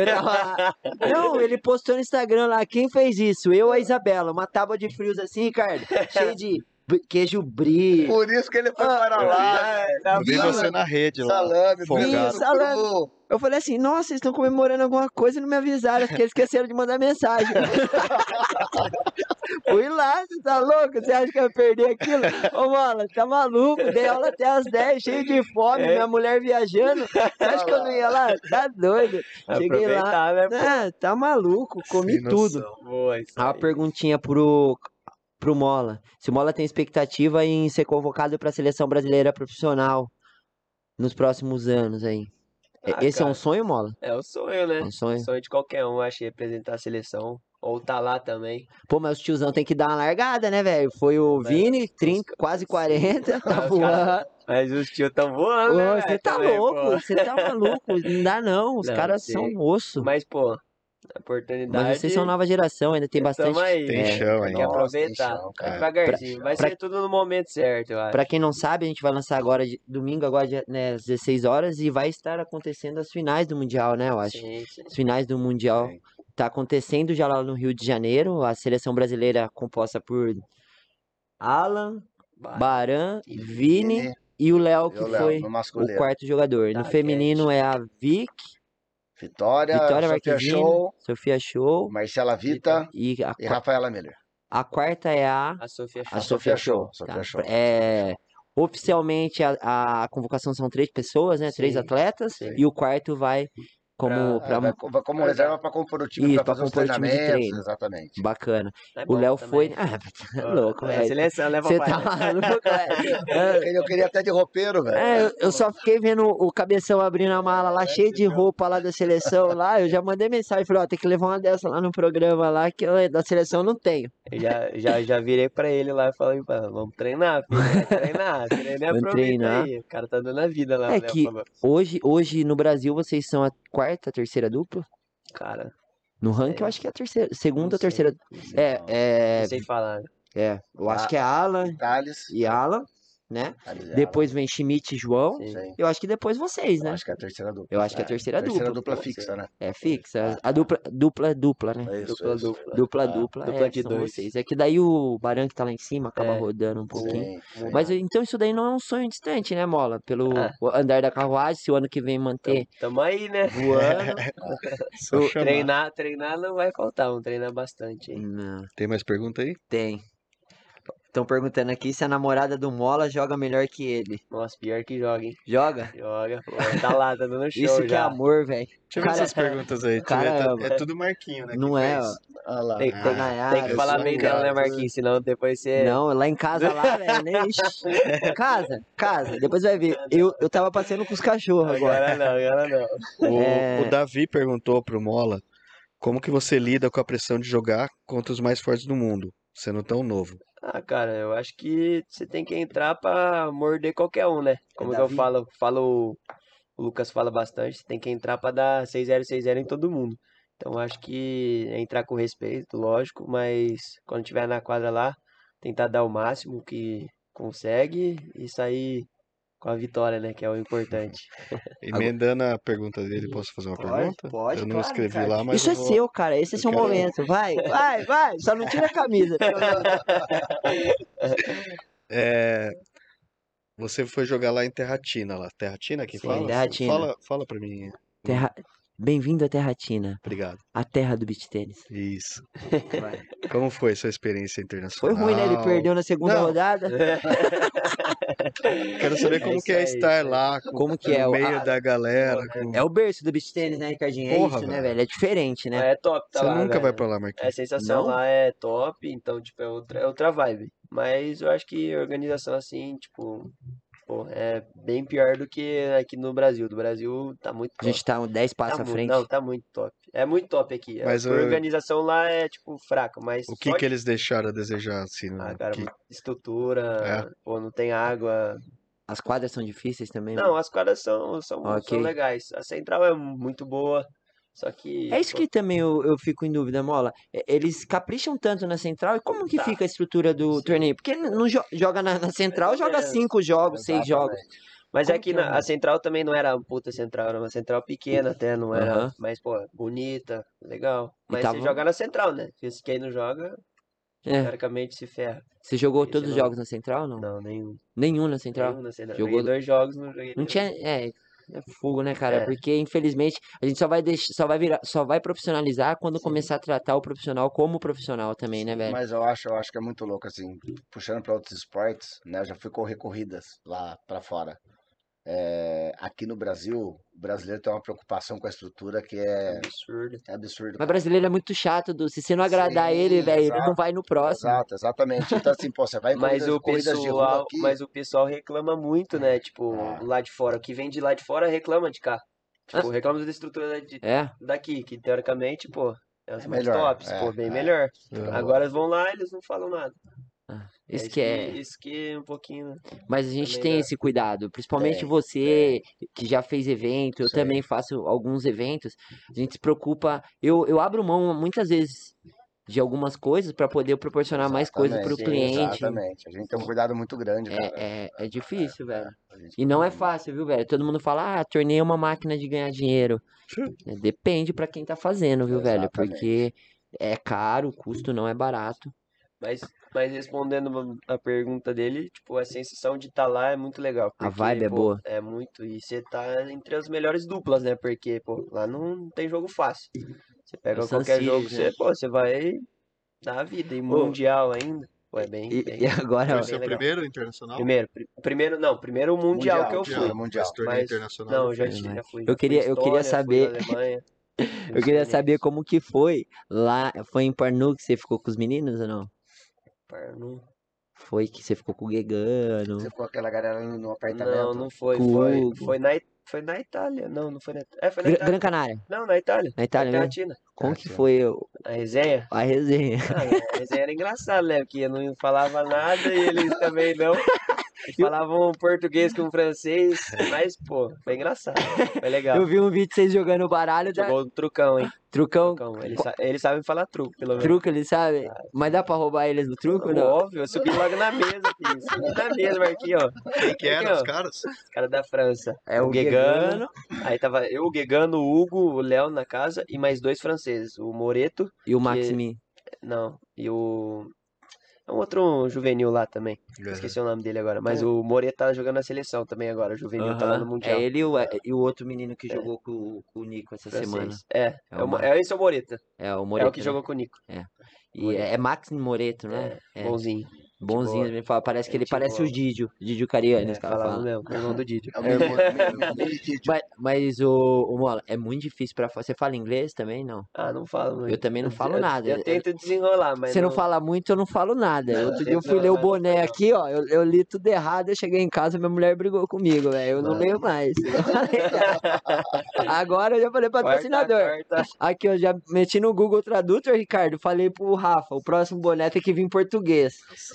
Não, ele postou no Instagram lá, quem fez isso? Eu ou a Isabela, uma tábua de frios assim, Ricardo, cheio de queijo brie. Por isso que ele foi Ah, para lá. vi, tá Eu vi você na rede lá. Salame, folgado. vinho, salame. Eu falei assim, nossa, eles estão comemorando alguma coisa e não me avisaram, porque eles esqueceram de mandar mensagem. Fui lá, você tá louco? Você acha que eu ia perder aquilo? Ô, Mola, tá maluco? Dei aula até as 10, cheio de fome, É. minha mulher viajando. Você acha que eu não ia lá? Tá doido. Cheguei lá. Né? Ah, tá maluco, comi Sem tudo. Boa, aí. perguntinha pro, pro Mola. Se o Mola tem expectativa em ser convocado pra seleção brasileira profissional nos próximos anos aí. Ah, Esse é um cara. sonho, Mola? É o sonho, né? É um sonho. O sonho de qualquer um, acho representar a seleção. Ou tá lá também. Pô, mas o tiozão tem que dar uma largada, né, velho? Foi o Mas Vini, os 30, ca- quase 40, tá voando. Mas os tios tão voando, né, Ô, Você tá também, louco, você tá maluco. Não dá não, os Não, caras sei. são osso. Mas, pô, a oportunidade... Mas vocês são nova geração, ainda tem bastante. Tamo aí, Tem né? chão Tem que ainda. Tem aproveitar. chão, devagarzinho. Vai pra- ser tudo no momento certo, eu acho. Pra quem não sabe, a gente vai lançar agora, de- domingo, agora, de- né, às 16 horas, e vai estar acontecendo as finais do Mundial, né, eu acho. Sim, sim. As finais do Mundial Sim. tá acontecendo já lá no Rio de Janeiro. A seleção brasileira composta por Alan, Vai. Baran, E Vini Vini, e o Léo, que o Léo, foi no o quarto jogador. No Tá, feminino é a Vic, Vitória, Vitória Sofia Marquezine, Show, Sofia Show Marcela Vita e a, e Rafaela Miller. a quarta é a, A Sofia a A Show. Sofia Sofia Show. Show, Sofia tá? Show. É, oficialmente a, a convocação são três pessoas, né? Três Sim, atletas sim. e o quarto vai como Pra- pra, É, como reserva para compor o time para pra fazer os treinamentos, treino. exatamente. bacana. É O Léo foi, ah, tá louco, É, velho. seleção, leva Você tá maluco, velho? Eu queria, eu queria até de roupeiro, velho. É, eu- eu só fiquei vendo o cabeção abrindo a mala lá, cheio de roupa lá da seleção lá. Eu já mandei mensagem, falei, ó, tem que levar uma dessa lá no programa lá, que eu, da seleção eu não tenho. Eu já, já, já virei pra ele lá e falei, "Pá, vamos treinar, filho. Vai treinar, treina Vamos aproveita treinar. aí. O cara tá dando a vida lá. É Léo que-. Hoje, hoje no Brasil vocês são a quarta, terceira dupla? Cara, No ranking eu É. acho que é a terceira, segunda Não sei. terceira. não sei É, falar. é, Não sei falar. é, eu acho Ah, que é Alan Thales. e Alan, né? Depois vem Schmidt e João. Sim. Eu acho que depois vocês, Eu né? acho que é a terceira dupla. Eu acho que é a terceira terceira dupla. dupla fixa, né? É fixa. A dupla, dupla é dupla, né? É isso, Dupla, isso. dupla. Dupla, Ah, dupla, dupla é, de dois. vocês. É que daí o Baran que tá lá em cima acaba É. rodando um pouquinho. Sim, sim. Mas então isso daí não é um sonho distante, né, Mola? Pelo Ah. andar da carruagem, se o ano que vem manter Tamo aí, né? voando. Treinar, treinar não vai faltar, vamos treinar bastante. hein? Não, Tem mais pergunta aí? tem. Estão perguntando aqui se a namorada do Mola joga melhor que ele. Nossa, pior que joga, hein? Joga? Joga, pô. Tá lá, tá dando show Isso que é já. amor, velho. Deixa eu ver Cara, essas perguntas aí. Cara tá- ama. é tudo Marquinho, né? Não é, fez. ó. Olha lá. Tem, Ah, tem- Nayara, tem que falar bem um dela, né, gato. Marquinhos? Senão depois você. Não, lá em casa lá, velho. Ixi. Casa, casa. Depois vai ver. Eu, eu tava passeando com os cachorros agora. Agora não, agora não. O, É. o Davi perguntou pro Mola como que você lida com a pressão de jogar contra os mais fortes do mundo, sendo tão novo. Ah, cara, eu acho que você tem que entrar pra morder qualquer um, né? Como que eu falo, falo, o Lucas fala bastante, você tem que entrar pra dar 6-0, 6-0 em todo mundo. Então eu acho que é entrar com respeito, lógico, mas quando tiver na quadra lá, tentar dar o máximo que consegue e sair com a vitória, né? Que é o importante. Emendando a pergunta dele, posso fazer uma pergunta? pode, Eu não claro, escrevi cara. lá, mas Isso é vou- seu, cara. Esse é eu seu quero- momento. Vai, vai, vai. Só não tira a camisa. É, Você foi jogar lá em Terratina, lá. Terratina que Sim, fala? Terratina. Fala, fala pra mim. Terra... Bem-vindo à Terratina, Obrigado. a terra do beach tênis. Isso. Vai. Como foi sua experiência Foi internacional? ruim, né? Ele perdeu na segunda Não. rodada. Quero saber É como isso que é aí, estar aí. lá, com- Como que é no o- meio a- da galera. com- É o berço do beach tênis, né, Ricardinho? É Porra, isso, né, velho. velho? É diferente, né? É top, tá Você lá, nunca velho. vai pra lá, A Marquinhos. sensação Não? lá é top, então, tipo, é outra, é outra vibe. Mas eu acho que organização assim, tipo, pô, é bem pior do que aqui no Brasil. Do Brasil tá muito A top. gente tá uns 10 passos Tá à mu- frente. Não, tá muito top. É muito top aqui. A Mas, uh, organização lá é, tipo, fraca, mas O que que eles deixaram a desejar, assim, Ah, cara, que- estrutura, É. pô, não tem água. As quadras são difíceis também. Não, as quadras são, são, Ok. são legais. A central é muito boa, só que... É isso que também eu, eu fico em dúvida, Mola. É, Eles capricham tanto na central e como que Tá. fica a estrutura do Sim. torneio? Porque não jo- joga na, na central, joga É, cinco jogos, seis jogos. Exatamente. Mas Como é que que é na- o- a central também não era uma puta central, era uma central pequena até, não era, Aham. mas, pô, bonita, legal. Mas tava- você joga na central, né? Porque quem não joga, É. teoricamente se ferra. Você jogou Esse todos os jogos na central não? Não, nenhum. Nenhum na central? Nenhum na central. Jogou dois jogos, não joguei Não nenhum. tinha. É, é fogo, né, cara? É. Porque, infelizmente, a gente só vai deixar, só vai virar, só vai profissionalizar quando Sim. começar a tratar o profissional como profissional também, né, velho? Mas eu acho, eu acho que é muito louco, assim, puxando para outros esportes, né? Eu já fui correr corridas lá para fora. É, aqui no Brasil, o brasileiro tem uma preocupação com a estrutura que é, Absurdo. é absurdo. Mas brasileiro é muito chato, Du. Se você não agradar Sim, ele, velho, ele não vai no próximo. Exato, exatamente. Então, assim, pô, você vai Mas o corridas de rua pessoal, aqui, mas o pessoal reclama muito, né? Tipo, Ah. lá de fora. O que vem de lá de fora reclama de cá. Tipo, reclama da estrutura de- É? daqui, que teoricamente, pô, é os É mais melhor, tops, é, pô, bem é. melhor. Ah, Agora eles vão lá e eles não falam nada. Isso É que é. Isso que é um pouquinho. Mas a gente também tem esse cuidado, principalmente Tem, você que já fez evento, eu Sim. também faço alguns eventos. A gente se preocupa, eu, eu abro mão muitas vezes de algumas coisas para poder proporcionar mais coisas para o Exatamente, cliente. Exatamente. A gente tem um cuidado muito grande, cara. É, é, é difícil, velho. Gente- E não é fácil, viu, velho? Todo mundo fala, ah, torneio é uma máquina de ganhar dinheiro. É, Depende pra quem tá fazendo, viu, velho? Exatamente. Porque é caro, o custo não é barato. Mas, mas respondendo a pergunta dele, tipo, a sensação de estar lá é muito legal. A porque, vibe é pô, boa. É muito. E você tá entre as melhores duplas, né? Porque, pô, lá não tem jogo fácil. Você pega É qualquer jogo, você, pô, você vai dar a vida. E mundial ainda. Pô, é bem. E, bem- e agora, Foi o seu legal. primeiro internacional? Primeiro, pri- primeiro, não, primeiro o mundial, Mundial, que eu fui. Mundial. Mas internacional. Não, já, né? já fui. Eu queria- eu queria saber- eu queria saber como que foi lá. Foi em Parnu que você ficou com os meninos ou não? Foi que você ficou com o Gegano. Você ficou com aquela galera no no apartamento. Não, não foi. Foi, foi, na, foi na Itália. Não, não foi na Itália. É, foi na Gran, Itália. Gran Canária, Não, na Itália. na Itália na? Latina. Como que Aqui, ó. foi o- A resenha. a resenha? Ah, a resenha era engraçada, né? Porque eu não falava nada e eles também não. Falavam português com francês. Mas, pô, foi engraçado. Foi legal. Eu vi um vídeo de vocês jogando baralho, da... Jogou o trucão, hein? trucão, Trucão. Eles, sa- eles sabem falar truco, pelo menos. truco, eles sabem? Mas dá pra roubar eles no truco não? Óbvio, eu subi logo na mesa, filho. Subi na mesa, Marquinhos, ó. Quem que ó. os caras? Os caras da França. É o Guegano. Aí tava eu, o Guegano, o Hugo, o Léo na casa e mais dois franceses. O Moreto, E o Maximi. não, e o. É um outro juvenil lá também. Esqueci o nome dele agora. Mas o Moreto tá jogando na seleção também agora. O juvenil tá lá no. Mundial. É ele e o, e o outro menino que jogou com, o- com o Nico essa francês. semana. É, É é, o, é esse é o Moreto. É o É Moreto. o que né? jogou com o Nico. E é, é Maxim Moreto, né? É, Bonzinho. Bonzinho. boa. Ele fala, parece que ele Gente parece boa. o Didio. Didio Cariani, É, os caras falam. mesmo, irmão do Didi. É o mesmo, mesmo, mesmo vídeo. Mas, mas o, o Mola, é muito difícil pra. Você fala inglês também? Não. Ah, não falo muito. Eu também não falo Eu- nada. Eu, tento desenrolar, mas Você não fala muito, eu não falo nada. Não, Outro dia eu não, fui ler o não boné não. aqui, ó. Eu, eu li tudo errado, eu cheguei em casa, minha mulher brigou comigo, velho. Eu não Mano. leio mais. Eu Agora eu já falei Quarta, patrocinador. Aqui, eu já meti no Google Tradutor, Ricardo. Falei pro Rafa, o próximo boné tem que vir em português.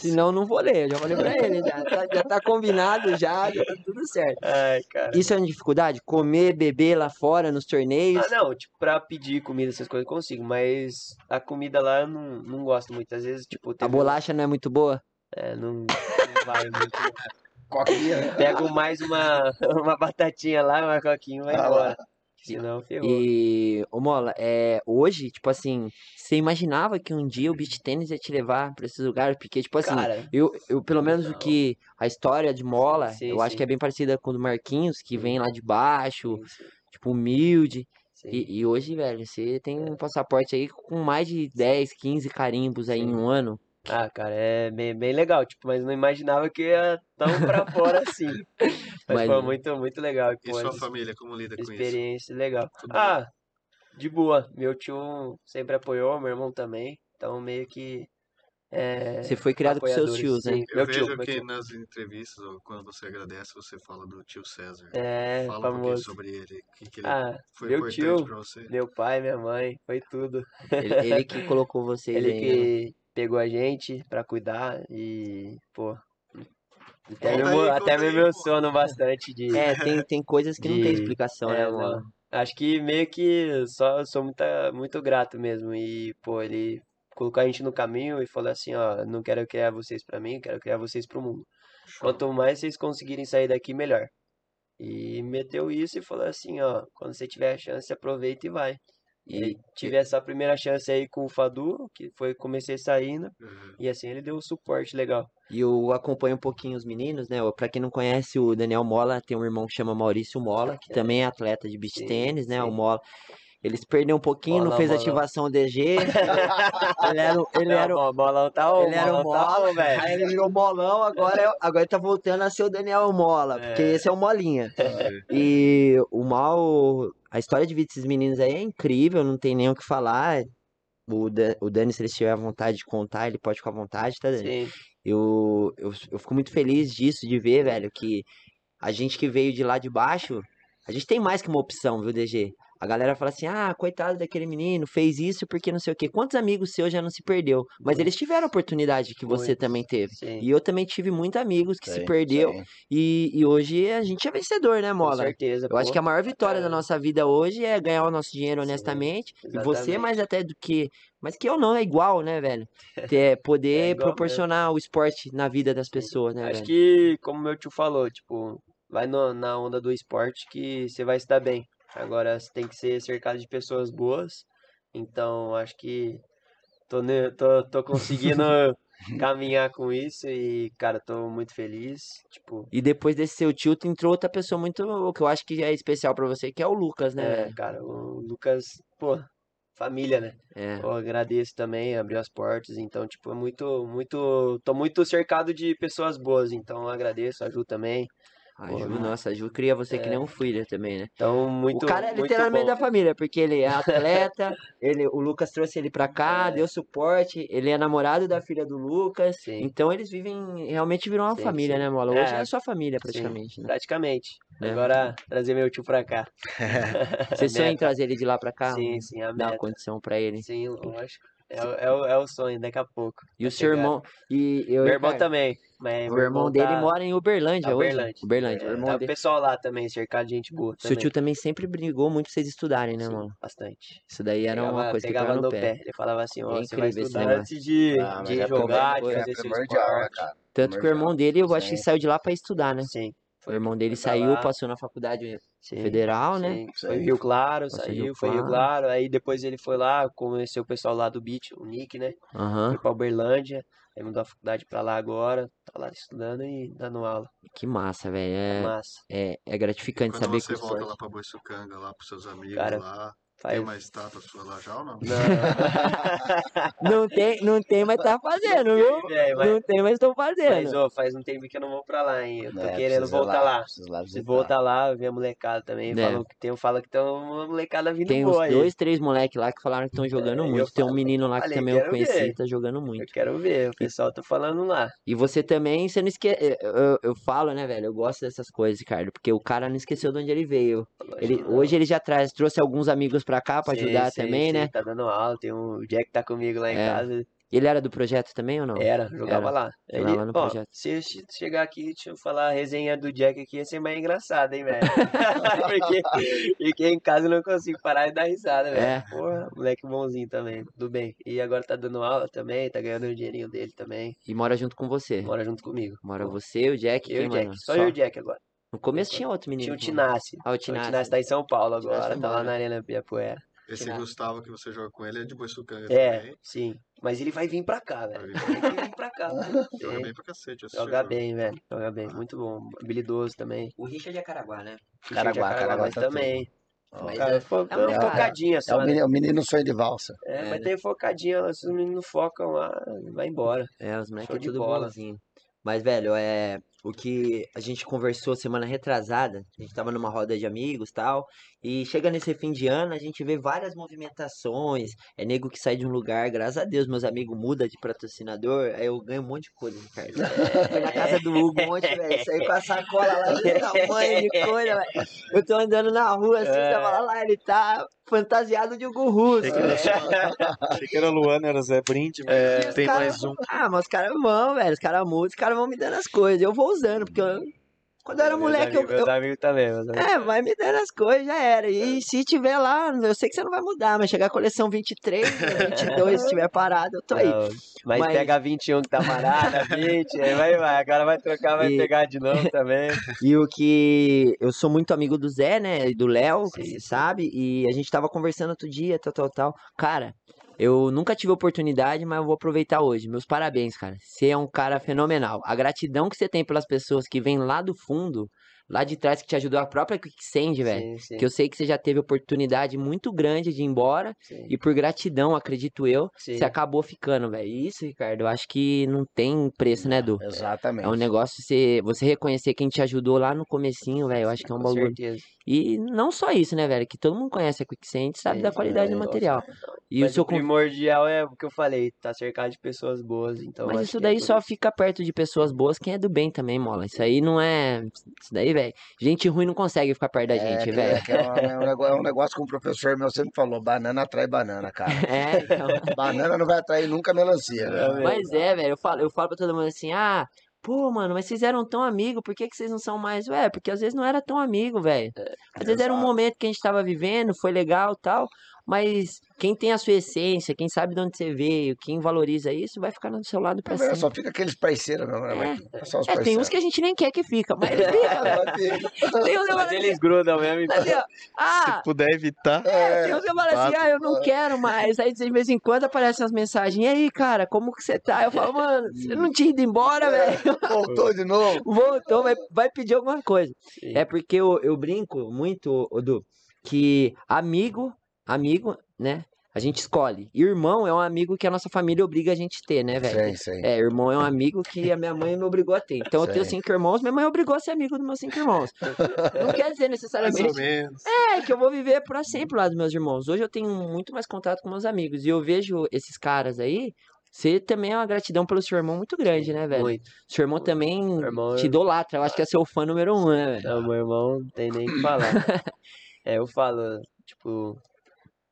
Senão não vou ler. Eu já falei pra ele, já tá, já tá combinado, já, já tá tudo certo. Ai, cara. Isso é uma dificuldade? Comer, beber lá fora, nos torneios? Ah, não, tipo, pra pedir comida, essas coisas eu consigo, mas a comida lá eu não, não gosto muito. Às vezes, tipo, A bolacha não é muito boa? É, não, não vai muito. Coquinha? Pego mais uma, uma batatinha lá, uma coquinha e vai Ah lá. Senão, ferrou. E, ô Mola, é, hoje, tipo assim, você imaginava que um dia o beach tênis ia te levar pra esses lugares? Porque, tipo assim, Cara, eu, eu pelo menos o não. que a história de Mola, Sim, eu acho sim. que é bem parecida com o do Marquinhos, que vem lá de baixo, sim, tipo, humilde. E, e hoje, velho, você tem um passaporte aí com mais de 10, 15 carimbos aí em um ano. Ah, cara, é bem, bem legal, tipo, mas não imaginava que ia tão pra fora assim. Mas, Mas- foi muito, muito legal. E sua família, como lida com isso? experiência legal. Tudo Ah, de boa. Meu tio sempre apoiou, meu irmão também. Então, meio que. É, Você foi criado com seus tios, né? Eu Meu vejo tio, que tio. nas entrevistas, ou quando você agradece, você fala do tio César. É, Fala um pouquinho famoso. sobre ele. O que, que ele Ah, foi meu importante tio, pra você? meu pai, minha mãe, foi tudo. Ele, ele que colocou vocês Ele aí. né? Pegou a gente pra cuidar e, pô. Até, aí, conta até aí, pô. emociono bastante de. É, tem, tem coisas que não tem de- explicação, é, né, mano. Acho que meio que só sou muita, muito grato mesmo. E, pô, ele colocou a gente no caminho e falou assim, ó, não quero criar vocês pra mim, quero criar vocês pro mundo. Quanto mais vocês conseguirem sair daqui, melhor. E meteu isso e falou assim, ó, quando você tiver a chance, aproveita e vai. E tive essa primeira chance aí com o Fadu, que foi comecei saindo, Uhum. e assim ele deu um suporte legal. e eu acompanho um pouquinho os meninos, né? Pra quem não conhece, o Daniel Mola tem um irmão que chama Maurício Mola, que também é atleta de beach Sim, tênis, né? O sim. Mola. Ele se perdeu um pouquinho, não Mola, fez Mola. ativação DG. ele era, o- ele Não, era, o- bo- bolão tá ele era o bolão tá Mola, on, velho. aí ele virou Molão, agora, é- agora ele tá voltando a ser o Daniel Mola, porque É. esse é o Molinha. É. E o Mal, a história de vida desses meninos aí é incrível, não tem nem o que falar. O, Dan, o Dani, se ele tiver vontade de contar, ele pode ficar à vontade, tá, Dani? Sim, Eu, eu, eu fico muito feliz disso, de ver, velho, que a gente que veio de lá de baixo, a gente tem mais que uma opção, viu, DG? A galera fala assim, ah, coitado daquele menino, fez isso porque não sei o quê. Quantos amigos seus já não se perdeu? Mas eles tiveram a oportunidade que você também teve. sim. E eu também tive muitos amigos que se Sim, perdeu. sim. E, e hoje a gente é vencedor, né, Com Mola? certeza. Eu acho pô. que a maior vitória da É. nossa vida hoje é ganhar o nosso dinheiro Sim, honestamente. E você mais até do que. Mas que eu não, é igual, né, velho? Ter, poder igual mesmo. proporcionar o esporte na vida das pessoas, né, Acho velho? que, como meu tio falou, tipo, vai no- na onda do esporte que você vai se dar bem. Agora você tem que ser cercado de pessoas boas. Então, acho que tô, ne- tô, tô conseguindo caminhar com isso e, cara, tô muito feliz. Tipo, E depois desse seu tilt entrou outra pessoa muito, que eu acho que é especial pra você, que é o Lucas, né? é, cara, o Lucas, pô, família, né? É. Eu agradeço também, abriu as portas, então, tipo, é muito, muito, tô muito cercado de pessoas boas, então agradeço, a Ju também. A Ju, mano. nossa, a Ju cria você que É. nem um filho também, né? Então, muito, o cara é literalmente da família, porque ele é atleta, ele, o Lucas trouxe ele pra cá, É. deu suporte, ele é namorado da filha do Lucas, Sim. então eles vivem, realmente viram uma Sim, família, sim. né, Mola? Hoje é, É. sua família praticamente, né? Praticamente. É. Agora, trazer meu tio pra cá. Você sonha em Meta. trazer ele de lá pra cá? Sim, sim, a Dar uma meta. condição pra ele. Sim, lógico. É, o- é, o, é o sonho, daqui a pouco. E o Vai seu chegar. irmão, e eu, Meu irmão cara, também. Mas o irmão dele tá- mora em Uberlândia tá hoje. Uberlândia. Uberlândia, o É, irmão tá o pessoal lá também, cercado de gente boa. Seu tio também sempre brigou muito pra vocês estudarem, né, Sim, mano? Bastante. Isso daí era uma Pegava- coisa que pegava pegava no no pé. pé. Ele falava assim, ó, É você vai estudar antes de, Ah, de é jogar, de fazer seu esporte. cara? Tanto que o irmão dele, eu acho que saiu de lá pra estudar, né? Sim. O irmão dele saiu, passou na faculdade Sim, federal, né? sim. Isso Foi. Rio Claro, saiu, Rio foi Rio Claro. Aí depois ele foi lá, conheceu o pessoal lá do Beach, o Nick, né? Aham. Foi pra Uberlândia. Aí mudou a faculdade pra lá agora. Tá lá estudando e dando aula. Que massa, velho. É, Massa. é, é gratificante saber você que o volta lá pra Boiçucanga, lá pros seus amigos Cara, lá, Faz... tem uma estátua sua lá já ou não? Não. Não tem, não tem, mas tá fazendo, viu? É, mas, Não tem, mas tô mas, fazendo. ó, faz um tempo que eu não vou pra lá, hein? Eu tô É, querendo voltar lá. lá Se voltar lá, ver a molecada também. É. Falam que tem, fala que tem uma molecada vindo Tem boa aí. dois, três moleques lá que falaram que estão jogando É, eu muito. Tem um menino lá que falei, também eu quero conheci, ver. tá jogando Eu muito. quero ver, o pessoal tá falando lá. E você também, você não esquece. Eu, eu falo, né, velho? Eu gosto dessas coisas, Ricardo, porque o cara não esqueceu de onde ele veio. Ele, hoje ele já traz, trouxe alguns amigos pra cá pra Sim, ajudar sim, também, sim, né? Tá dando aula, tem um o Jack tá comigo lá em É. casa. Ele era do projeto também ou não? Era, jogava Era. lá. Jogava Ele, no ó, projeto. se eu che- chegar aqui, deixa eu falar a resenha do Jack aqui, ia ser mais engraçada, hein, velho? Porque fiquei em casa e não consigo parar de dar risada, velho. É. Porra, moleque bonzinho também, tudo bem. E agora tá dando aula também, tá ganhando o dinheirinho dele também. E mora junto com você. Mora junto comigo. Mora você, o Jack, Eu e o Jack, mano? só eu e o Jack agora. No começo tinha outro menino. Tinha o. Tinassi. Ah, o O Tinassi. Tinassi tá em São Paulo Tinassi agora, tá lá na Arena Piapuera. Esse Tirado. Gustavo que você joga com ele é de Boiçucanga É, também. sim. Mas ele vai vir pra cá, velho. Vai Ele que vir pra cá. Joga bem pra cacete. Joga jogo. bem, velho. Joga bem, muito bom. Habilidoso também. O Richard é Caraguá, né? Caraguá, Caraguá mas tá também. Mas Cara, é- fo- é uma é focadinha É só, o né? menino, o menino sonho de valsa. É, É, mas né? tem focadinha, se os meninos focam lá, vai embora. É, os moleques é de tudo bola. bonzinho. Mas, velho, é o que a gente conversou semana retrasada, a gente tava numa roda de amigos e tal, e chega nesse fim de ano, a gente vê várias movimentações, é nego que sai de um lugar, graças a Deus, meus amigos mudam de patrocinador, aí eu ganho um monte de coisa, Ricardo. Fui na casa do Hugo, um monte, velho, saí com a sacola lá, desse tamanho de coisa, velho. Eu tô andando na rua, assim, É. tava lá, ele tá fantasiado de Hugo Russo. Achei que era Luana, era Zé Brinde, mas E os tem cara- mais um. Ah, mas os caras vão, velho. Os caras mudam, os caras vão me dando as coisas. Eu vou usando, porque eu- quando eu era Meus moleque, eu, amigos, meus eu- amigos também, meus amigos. É, vai me dando as coisas, já era. E se tiver lá, eu sei que você não vai mudar, mas chegar a coleção 23, 22, se tiver parado, eu tô aí. Não, mas, Mas- pega 21 que tá parada, 20, aí vai, vai. Agora vai trocar, vai E- pegar de novo também. E o que. Eu sou muito amigo do Zé, né? E do Léo, você sabe. E a gente tava conversando outro dia, tal, tal, tal. Cara, eu nunca tive oportunidade, mas eu vou aproveitar hoje. Meus parabéns, cara. Você é um cara fenomenal. A gratidão que você tem pelas pessoas que vêm lá do fundo, lá de trás, que te ajudou, a própria Quicksand, velho. Que eu sei que você já teve oportunidade muito grande de ir embora. sim, E por gratidão, acredito eu, sim. você acabou ficando, velho. Isso, Ricardo, eu acho que não tem preço, né, Du? Exatamente. É um negócio você, você reconhecer quem te ajudou lá no comecinho, velho. Eu acho que é um Com bagulho. certeza. E não só isso, né, velho? Que todo mundo conhece a Quicksand, sabe Sim, da qualidade é, do material. E o Mas seu o primordial é o que eu falei, tá cercado de pessoas boas, então Mas isso é daí por só fica perto de pessoas boas quem é do bem também, mola. Isso aí não é. Isso daí, velho. Gente ruim não consegue ficar perto da gente, que- velho. que é, um, é negócio, é um negócio que um professor meu sempre falou: banana atrai banana, cara. É, então. Banana não vai atrair nunca melancia. né? Mas é, velho, eu falo, eu falo pra todo mundo assim, ah, pô, mano, mas vocês eram tão amigos, por que, que vocês não são mais? Ué, porque às vezes não era tão amigo, velho. Às vezes era um momento que a gente tava vivendo, foi legal e tal. Mas quem tem a sua essência, quem sabe de onde você veio, quem valoriza isso, vai ficar do seu lado pra É, sempre. só fica aqueles parceiros, não, né? Mas é só os É, tem uns que a gente nem quer que fica, mas fica, velho. Tem uns que Mas fala eles grudam mesmo. então. assim, ó, ah, Se puder evitar. É, tem uns que falam assim, ah, eu não quero mais. Aí de vez em quando aparecem as mensagens, e aí, cara, como que você tá? Eu falo, mano, você não tinha ido embora, velho. Voltou de novo. Voltou, vai, vai pedir alguma coisa. Sim. É porque eu, eu brinco muito, Odu, que amigo, amigo, né? A gente escolhe. Irmão é um amigo que a nossa família obriga a gente a ter, né, velho? Sim, sim. É, irmão é um amigo que a minha mãe me obrigou a ter. Então eu tenho Sim. cinco irmãos, minha mãe obrigou a ser amigo dos meus cinco irmãos. Não quer dizer Mais ou necessariamente menos. é, que eu vou viver pra sempre lá dos meus irmãos. Hoje eu tenho muito mais contato com meus amigos. E eu vejo esses caras aí. Você também é uma gratidão pelo seu irmão muito grande, né, velho? Muito. Seu irmão também irmão te é- idolatra. Eu acho que é seu fã número um, né, velho? Não, meu irmão não tem nem o que falar. é, eu falo, tipo,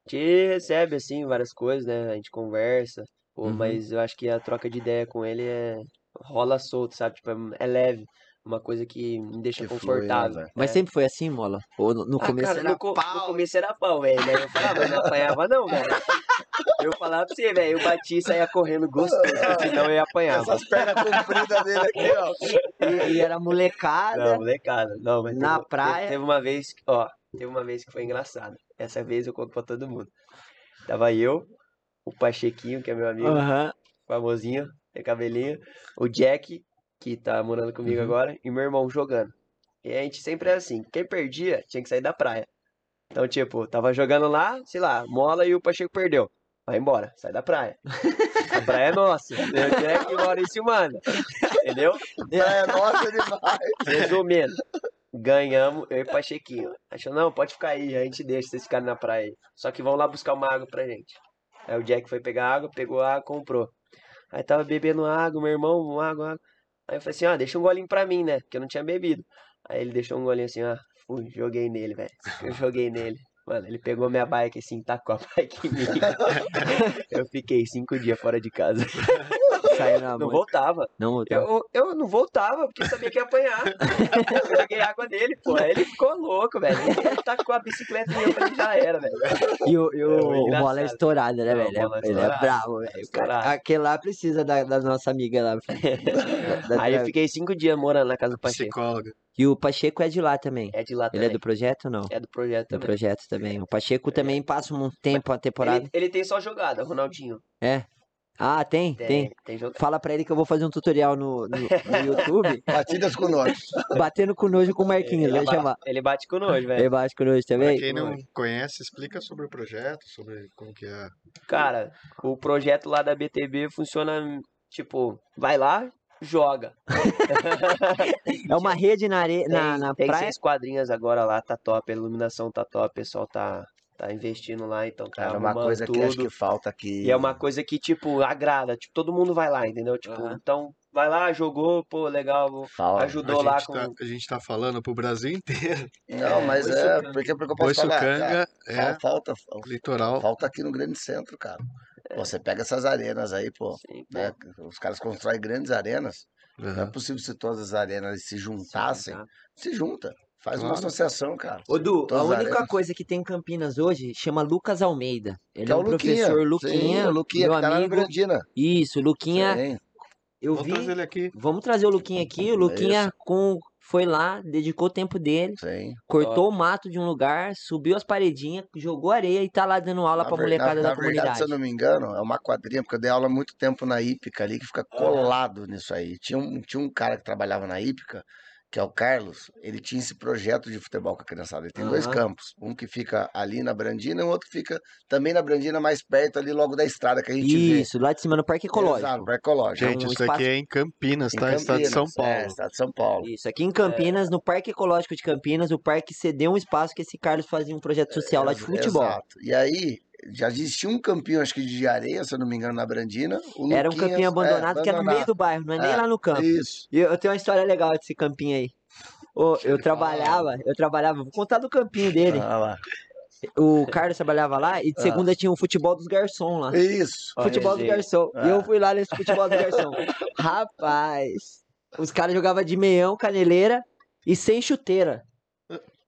te recebe assim várias coisas, né? A gente conversa, pô, Uhum. mas eu acho que a troca de ideia com ele é rola solto, sabe? Tipo, é, é leve, uma coisa que me deixa Que né, confortável. Mas É. sempre foi assim, Mola? Ou no, no Ah, começo cara, era no, co- no pau? começo era pau, velho. Daí eu falava, mas não apanhava não, velho. Eu falava pra você, velho, eu bati e saía correndo gostoso, senão eu ia apanhar. Essas pernas compridas dele aqui, ó. E, e era molecada. Não, molecada. Não, mas Na teve, praia. Teve, uma vez, ó, teve uma vez que foi engraçado. Essa vez eu conto pra todo mundo. Tava eu, o Pachequinho, que é meu amigo, Aham. famosinho, tem cabelinho, o Jack, que tá morando comigo Uhum. agora, e meu irmão jogando. E a gente sempre era assim, quem perdia tinha que sair da praia. Então, tipo, tava jogando lá, sei lá, mola e o Pacheco perdeu. Vai embora, sai da praia. A praia é nossa. O Jack mora em Silmana. Entendeu? É, nossa demais. Resumindo, ganhamos eu e o Pachequinho. Achou, não, pode ficar aí, a gente deixa vocês ficarem na praia aí. Só que vão lá buscar uma água pra gente. Aí o Jack foi pegar água, pegou água, comprou. Aí tava bebendo água, meu irmão, água, água. Aí eu falei assim, ó, deixa um golinho pra mim, né? Porque eu não tinha bebido. Aí ele deixou um golinho assim, ó, fui, joguei nele, velho. Eu joguei nele. Mano, ele pegou minha bike assim, tacou a bike em mim. Eu fiquei cinco dias fora de casa. Saiu na Não voltava. Não voltava. Eu, eu não voltava, porque sabia que ia apanhar. Eu joguei água nele, pô. Aí ele ficou louco, velho. Ele tacou a bicicleta e eu falei, já era, velho. E o, e o, É, o bola é estourado, né, velho? bola é Ele é bravo, velho. Estourado. Aquele lá precisa da, da nossa amiga lá. Da- Aí eu da- fiquei cinco dias morando na casa do Pacheco. Psicóloga. E o Pacheco é de lá também. É de lá Ele também. é do projeto ou não? É do projeto Do também. projeto também. O Pacheco também passa um tempo a temporada. Ele, ele tem só jogada, Ronaldinho. É. Ah, tem? Tem, Tem. tem, jogada. Fala pra ele que eu vou fazer um tutorial no, no, no YouTube, Batidas com nós. batendo com nojo com o Marquinhos, vai Ele, chamar. bate, ele bate com nojo, Ele velho. bate com nojo Pra também? quem não conhece, explica sobre o projeto, sobre como que é. Cara, o projeto lá da BTB funciona, tipo, vai lá, joga. É uma rede na, are... na, Tem, na tem praia. seis quadrinhas agora lá, tá top, a iluminação tá top, o pessoal tá, tá investindo lá, então tá Cara, é uma coisa que tudo. acho que falta aqui. E é uma coisa que, tipo, agrada, tipo, todo mundo vai lá, entendeu? Tipo, Aham. então, vai lá, jogou, pô, legal, Fala. ajudou lá com... tá, a gente tá falando pro Brasil inteiro. Não, mas Pois é, Sucanga. porque, porque eu posso falar. cara, Boiçucanga é fal- falta, litoral. falta aqui no grande centro, cara. Pô, Você pega essas arenas aí, pô, Sim, pô, né? Os caras constroem grandes arenas. Não é possível se todas as arenas se juntassem. tá? Se junta. Faz uma associação, cara. Ô, Du, a única arenas. coisa que tem em Campinas hoje chama Lucas Almeida. Ele Que é é um o Luquinha. professor Luquinha, Sim, o Luquinha, meu tá lá no amigo. Grandina. Isso, Luquinha, Sim. eu Vamos vi. trazer ele aqui. Vamos trazer o Luquinha aqui. O Luquinha com... foi lá, dedicou o tempo dele, Sim. cortou o mato de um lugar, subiu as paredinhas, jogou areia e tá lá dando aula Na pra ver- molecada na, da na verdade, comunidade. se eu não me engano, é uma quadrinha, porque eu dei aula há muito tempo na Ípica ali, que fica colado nisso aí. Tinha um, tinha um cara que trabalhava na Ípica, que é o Carlos, ele tinha esse projeto de futebol com a criançada. Ele tem dois Aham. campos, um que fica ali na Brandina e o outro que fica também na Brandina, mais perto ali logo da estrada que a gente vê. Isso, lá de cima no Parque Ecológico. Exato, Parque Ecológico. É Gente, um isso espaço- aqui é em Campinas, Em tá? Estado de São Campinas, Paulo. É, estado de São Paulo. Isso, aqui em Campinas, no Parque Ecológico de Campinas, o parque cedeu um espaço que esse Carlos fazia um projeto social lá de futebol. Exato. E aí, já existia um campinho, acho que de areia, se eu não me engano, na Brandina. Era um campinho abandonado é, que é no meio do bairro, não é nem É, lá no campo. Isso. E eu, tenho uma história legal desse campinho aí. Ô, eu trabalhava, eu trabalhava, vou contar do campinho dele. Ah, lá. O Carlos trabalhava lá e de Ah. segunda tinha o futebol dos garçom lá. Isso. Futebol do resenha. garçom. E Ah. eu fui lá nesse futebol do garçom. Rapaz, os caras jogavam de meião, caneleira e sem chuteira.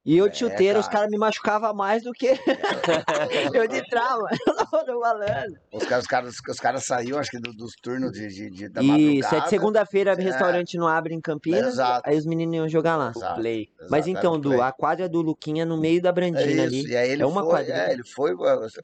E eu É, de chuteira, os cara. caras me machucavam mais do que eu de trava. Eu tô falando. Os caras, os caras, os caras saíam, acho que do- dos turnos de, de, de- da Isso, é de segunda-feira, É. restaurante não abre em Campinas, Exato. aí os meninos iam jogar lá. Exato, Play. Mas exato, então, era Du, a quadra do Luquinha no meio da É Brandina isso, ali. e aí ele É uma foi, quadrilha. é, ele foi,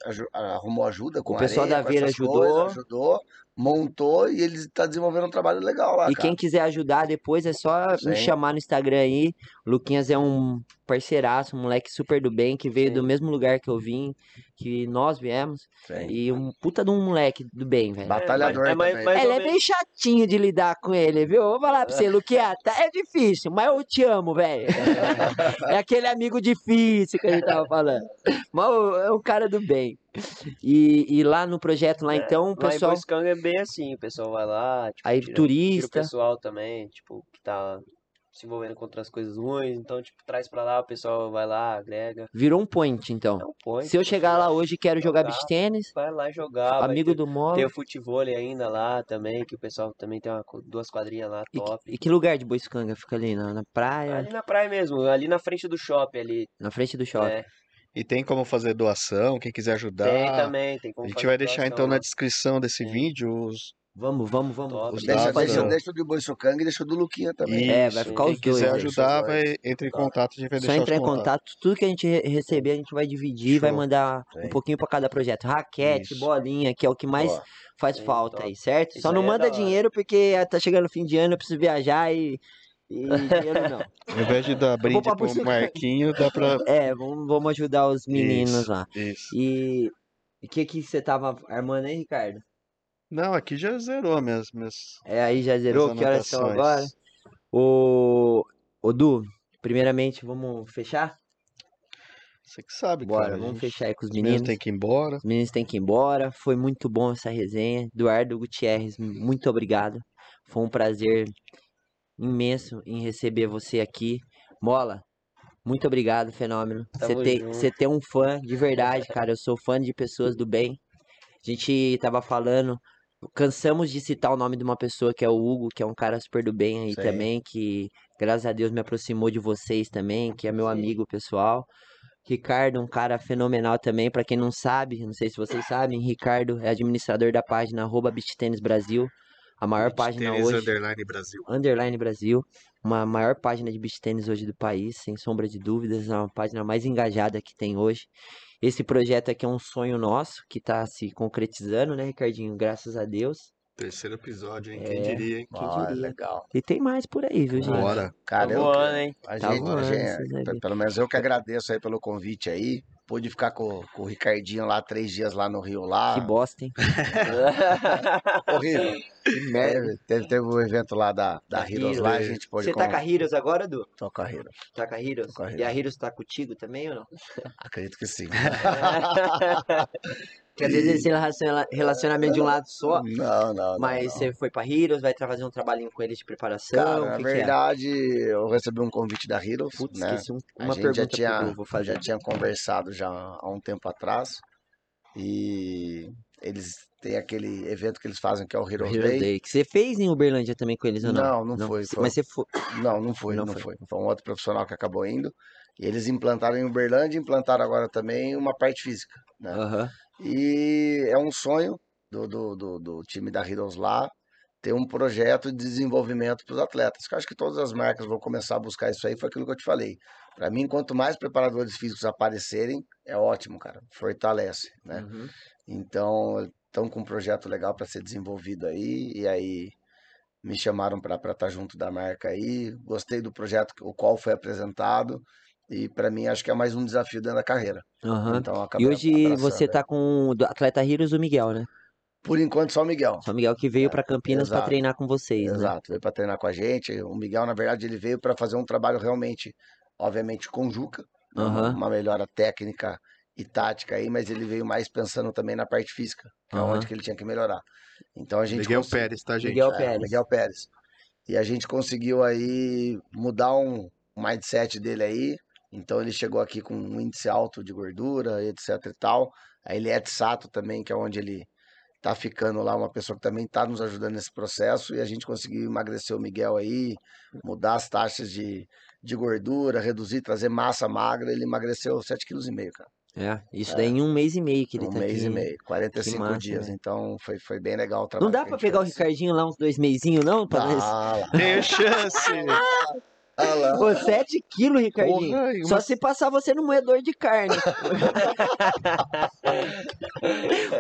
aju- arrumou ajuda com O pessoal areia, da Veira ajudou. coisas, ajudou, montou e ele tá desenvolvendo um trabalho legal lá, E cara. quem quiser ajudar depois é só me Sim. chamar no Instagram aí. O Luquinhas é um parceiraço, um moleque super do bem, que veio Sim. do mesmo lugar que eu vim, que nós viemos. Sim. E um puta de um moleque do bem, velho. Batalhador É, mas- também. mas- Ele ou é meio chatinho de lidar com ele, viu? Vou falar pra você, Luquinha, tá- é difícil, mas eu te amo, velho. É aquele amigo difícil que a gente tava falando. Mas é um cara do bem. E, e lá no projeto, lá então, o Lá em pessoal. Boiscanga é bem assim, o pessoal vai lá, tipo, Aí tira, tira o turista. pessoal também, tipo, que tá se envolvendo com outras coisas ruins, então, tipo, traz pra lá, o pessoal vai lá, agrega. Virou um point, então. É um point. Se eu chegar lá hoje e quero jogar Jogar. beach tênis, Vai lá jogar, amigo ter, do Mola. tem o futebol ainda lá também, que o pessoal também tem uma duas quadrinhas lá, E, top. e que lugar de Boiscanga fica ali? Na, na praia? Ali na praia mesmo, ali na frente do shopping ali. Na frente do shopping. É, E tem como fazer doação, quem quiser ajudar. tem também, tem como A gente fazer vai deixar doação então na descrição desse Sim. vídeo os. Vamos, vamos, vamos. Top. Deixa, dados deixa, do- deixa o de Boiçucanga e deixa o do Luquinha também. É, vai Isso, ficar Quem os dois quiser aí. ajudar, vai entre em Tá. contato, a gente vai Só entrar em contato, tudo que a gente re- receber a gente vai dividir, vai Show. mandar um Sim. pouquinho pra cada projeto. Raquete, Isso. bolinha, que é o que mais Boa. faz Sim, falta top. aí, certo? Isso Só não é manda dinheiro porque tá chegando o fim de ano, eu preciso viajar e, e dinheiro não. Ao invés de dar brinde pro buscar. Marquinho, dá pra. É, vamos, vamos ajudar os meninos Isso, lá. Isso. E o que que você tava armando aí, Ricardo? Não, aqui já zerou minhas. minhas... É, aí já zerou? Que horas são agora? Ô, ô Du, primeiramente vamos fechar? Você que sabe, Bora, cara. vamos gente- fechar aí com os Os meninos meninos. têm que ir embora. Os meninos têm que ir embora. Foi muito bom essa resenha. Eduardo Gutierrez, muito obrigado. Foi um prazer imenso em receber você aqui. Mola, muito obrigado, fenômeno. Você tem, você tem um fã de verdade, cara. Eu sou fã de pessoas do bem. A gente tava falando, cansamos de citar o nome de uma pessoa que é o Hugo, que é um cara super do bem aí Sim. também, que graças a Deus me aproximou de vocês também, que é meu Sim. amigo pessoal. Ricardo, um cara fenomenal também, pra quem não sabe, não sei se vocês sabem, Ricardo é administrador da página arroba Beach Brasil, a maior página Tênis hoje, Underline Brasil. Underline Brasil, uma maior página de beach tênis hoje do país, sem sombra de dúvidas, é uma página mais engajada que tem hoje. Esse projeto aqui é um sonho nosso, que tá se concretizando, né, Ricardinho? Graças a Deus. Terceiro episódio, hein? Quem É. diria, hein? Ah, diria? legal. E tem mais por aí, viu, gente? Bora. Cara, Tá eu, voando, hein? a Tá gente, a voando, gente- pe- ver. pelo menos eu que agradeço aí pelo convite aí. Pude ficar com, com o Ricardinho lá três dias lá no Rio lá. Que bosta, hein? Horrível. Que merda. Teve, teve, um evento lá da, da Da Heroes Heroes. lá, a gente pôde Você tá com a Heroes agora, Du? Tô com a Heroes. Tá com a Heroes? Com a E a Heroes tá contigo também ou não? Acredito que sim. Porque às vezes esse relaciona- relacionamento de um lado só, Não, não, não. mas não. você foi pra Heroes, vai fazer um trabalhinho com eles de preparação, Cara, na é? verdade, eu recebi um convite da Heroes, Putz, né? esqueci um- A uma gente pergunta já tinha, vou fazer. já tinha conversado já há um tempo atrás. E eles têm aquele evento que eles fazem que é o Heroes, Heroes Day. Day. Que você fez em Uberlândia também com eles ou não? Não, não foi, Cê- foi- Mas você foi. Não, não foi, Não não, foi. foi. Foi um outro profissional que acabou indo. E eles implantaram em Uberlândia, implantaram agora também uma parte física, né? Aham. E é um sonho do, do, do, do time da Heroes lá ter um projeto de desenvolvimento para os atletas. Eu acho que todas as marcas vão começar a buscar isso aí, foi aquilo que eu te falei. Para mim, quanto mais preparadores físicos aparecerem, é ótimo, cara. Fortalece, né? Uhum. Então, estão com um projeto legal para ser desenvolvido aí, e aí me chamaram para estar junto da marca aí. Gostei do projeto, o qual foi apresentado, e para mim acho que é mais um desafio dentro da carreira. Aham. Então, E hoje abraçando você aí. tá com o atleta Heroes o Miguel, né? Por enquanto, só o Miguel. Só o Miguel que veio É, pra Campinas pra exato. treinar com vocês, né? Exato, veio para treinar com a gente. O Miguel, na verdade, ele veio para fazer um trabalho realmente, obviamente, com Juca, né, uma- melhora técnica e tática aí, mas ele veio mais pensando também na parte física, que é Aham. onde que ele tinha que melhorar. Então a gente Miguel conseguiu- Pérez, tá, gente? Miguel É, Pérez. Miguel Pérez. E a gente conseguiu aí mudar um mindset dele aí. Então ele chegou aqui com um índice alto de gordura, etc e tal. Aí ele é de Sato também, que é onde ele tá ficando lá uma pessoa que também tá nos ajudando nesse processo e a gente conseguiu emagrecer o Miguel aí, mudar as taxas de, de gordura, reduzir, trazer massa magra, ele emagreceu 7,5 kg, cara. É, isso É. daí em um mês e meio que ele um tá mês aqui. e meio, 45 massa, dias, velho. então foi, foi bem legal o Não trabalho. dá que pra pegar o fez. Ricardinho lá uns dois meizinhos, não? Pra nós... Dá lá. Tem chance! Ah. Pô, 7 quilos, Ricardinho. Porra, e Só uma- se passar você no moedor de carne.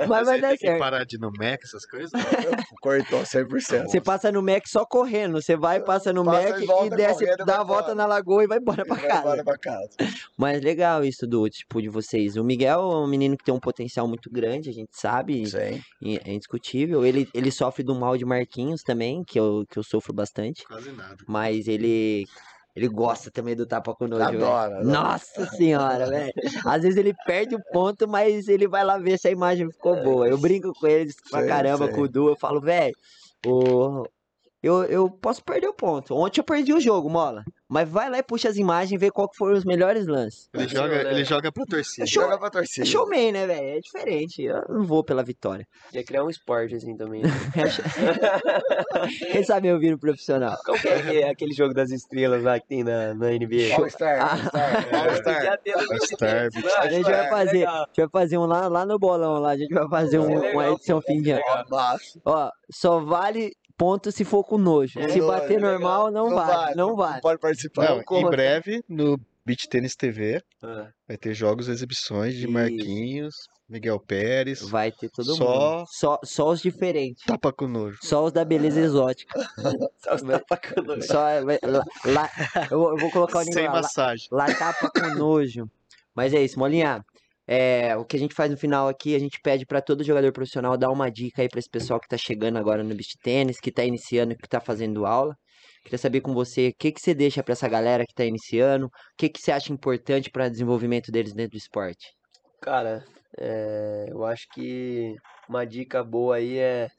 Mas vai dar tem que certo. parar de ir no Mac, essas coisas? Cortou 100%. Você passa no Mac só correndo. Você vai, passa no Passa Mac e e, desce, correndo dá a volta embora. na lagoa e vai embora pra Vai casa. embora pra casa. Mas legal isso do tipo de vocês. O Miguel é um menino que tem um potencial muito grande, a gente sabe, Sim. é indiscutível. Ele, ele sofre do mal de Marquinhos também, que eu, que eu sofro bastante. Quase nada. Mas ele. Ele gosta também do tapa com nojo, velho. Nossa senhora, velho. Às vezes ele perde o ponto, mas ele vai lá ver se a imagem ficou boa. Eu brinco com eles pra Sei, caramba, sei. com o Du. Eu falo, velho, o... eu, eu posso perder o ponto. Ontem eu perdi o jogo, mola. Mas vai lá e puxa as imagens e vê qual que foram os melhores lances. Ele joga, ele joga pra torcida. Show. Joga pra É torcida. showman, né, velho? É diferente. Eu não vou pela vitória. Ia criar um esporte assim também. né? Quem sabe eu viro profissional. Qual que é aquele- aquele jogo das estrelas lá que tem na, na NBA? All Star, All Star, All Star. Já tem no Star, Beach A gente vai é, fazer, a gente vai fazer um lá, lá no bolão lá. A gente vai fazer um, É legal, uma edição fim de ano. Ó, só vale ponto se for com nojo. É se bater é normal, não, vale, Não vale. pode participar. Não, em breve, no Beach Tennis TV, Ah, vai ter jogos e exibições de. Marquinhos, Miguel Pérez, Vai ter todo Só- mundo. Só, só os diferentes. tapa com nojo. Só os da beleza exótica. Só os tapa com nojo. Só, vai- lá, lá- eu, vou- colocar o nível Sem lá, lá, massagem. lá tapa com nojo. Mas é isso, Molinha. É, o que a gente faz no final aqui, a gente pede pra todo jogador profissional dar uma dica aí pra esse pessoal que tá chegando agora no beach tênis, que tá iniciando, que tá fazendo aula. Queria saber com você, o que que você deixa pra essa galera que tá iniciando? O que que você acha importante para desenvolvimento deles dentro do esporte? Cara, é, eu acho que uma dica boa aí é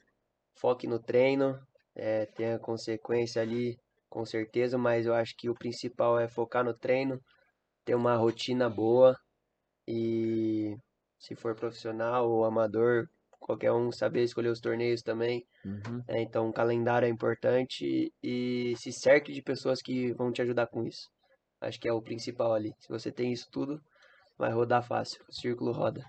foque no treino, é, tenha consequência ali, com certeza, mas eu acho que o principal é focar no treino, ter uma rotina boa e se for profissional ou amador, qualquer um saber escolher os torneios também. Uhum. É, então, o calendário é importante e se cerque de pessoas que vão te ajudar com isso. Acho que é o principal ali. Se você tem isso tudo, vai rodar fácil. O círculo roda.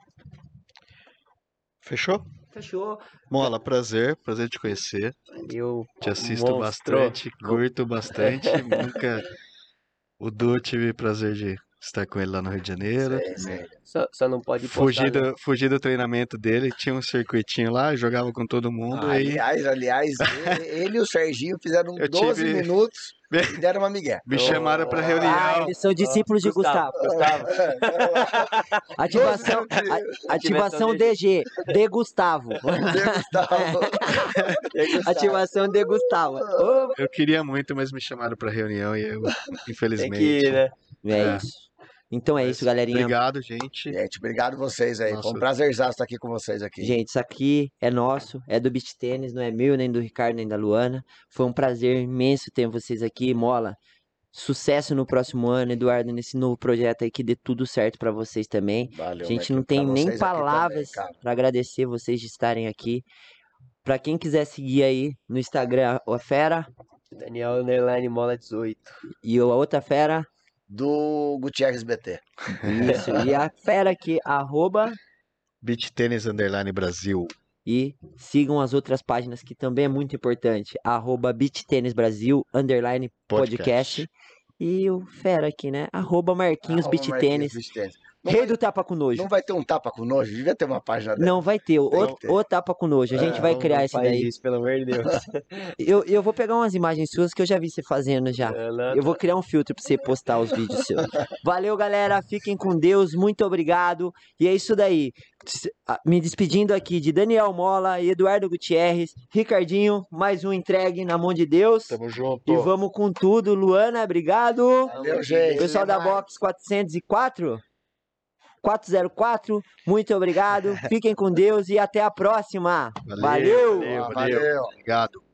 Fechou? Fechou. Mola, prazer, prazer te conhecer. Eu Te assisto Monstro. bastante, curto bastante. Nunca. O Du, tive prazer de estar com ele lá no Rio de Janeiro. Sim, sim. só, só não pode postar, Fugi né? do, fugi do treinamento dele, tinha um circuitinho lá, jogava com todo mundo e Aliás, aliás, ele, e o Serginho fizeram Eu 12 tive- minutos e deram uma migué. me chamaram pra Ah, Ah, reunião. eles são discípulos de Gustavo. Gustavo. Ativação, a- ativação DG, de Gustavo. Ativação de Gustavo. Eu queria muito, mas me chamaram pra reunião e eu, Tem infelizmente. que ir, né? É, É. isso. Então é isso, galerinha. Obrigado, gente. Gente, obrigado vocês aí. Foi Nossa. um prazerzaço estar aqui com vocês aqui. Gente, isso aqui é nosso, é do Beach Tênis, não é meu, nem do Ricardo, nem da Luana. Foi um prazer imenso ter vocês aqui, Mola. Sucesso no próximo ano, Eduardo, nesse novo projeto aí, que dê tudo certo pra vocês também. Valeu, A gente não tem nem palavras pra agradecer vocês de estarem aqui. Pra quem quiser seguir aí no Instagram, a Fera Daniel Underline Mola 18. e a outra Fera, Do Gutierrez BT. isso, e a Fera aqui, arroba, Beach Tennis Underline Brasil. e sigam as outras páginas que também é muito importante, arroba Beach Tênis Brasil, underline podcast. E o Fera aqui, né? Arroba Marquinhos Arroba Beach Marquinhos Tênis. Beach Tênis. Não Rei vai, do tapa com nojo. não vai ter um tapa com nojo? Devia ter uma página dela. Não vai ter. O, ter. o tapa com nojo. A gente É, vai criar esse daí. isso, pelo amor de Deus. Eu, eu vou pegar umas imagens suas que eu já vi você fazendo já. Ela- Eu vou criar um filtro pra você postar os vídeos seus. Valeu, galera. Fiquem com Deus. Muito obrigado. E é isso daí. Ah, Me despedindo aqui de Daniel Mola e Eduardo Gutierrez. Ricardinho, mais um entregue na mão de Deus. Tamo junto. E vamos com tudo. Luana, obrigado. Valeu, gente. Pessoal da. Box 404, 404, muito obrigado. Fiquem com Deus e até a próxima. Valeu, Valeu. valeu, valeu. valeu. Obrigado.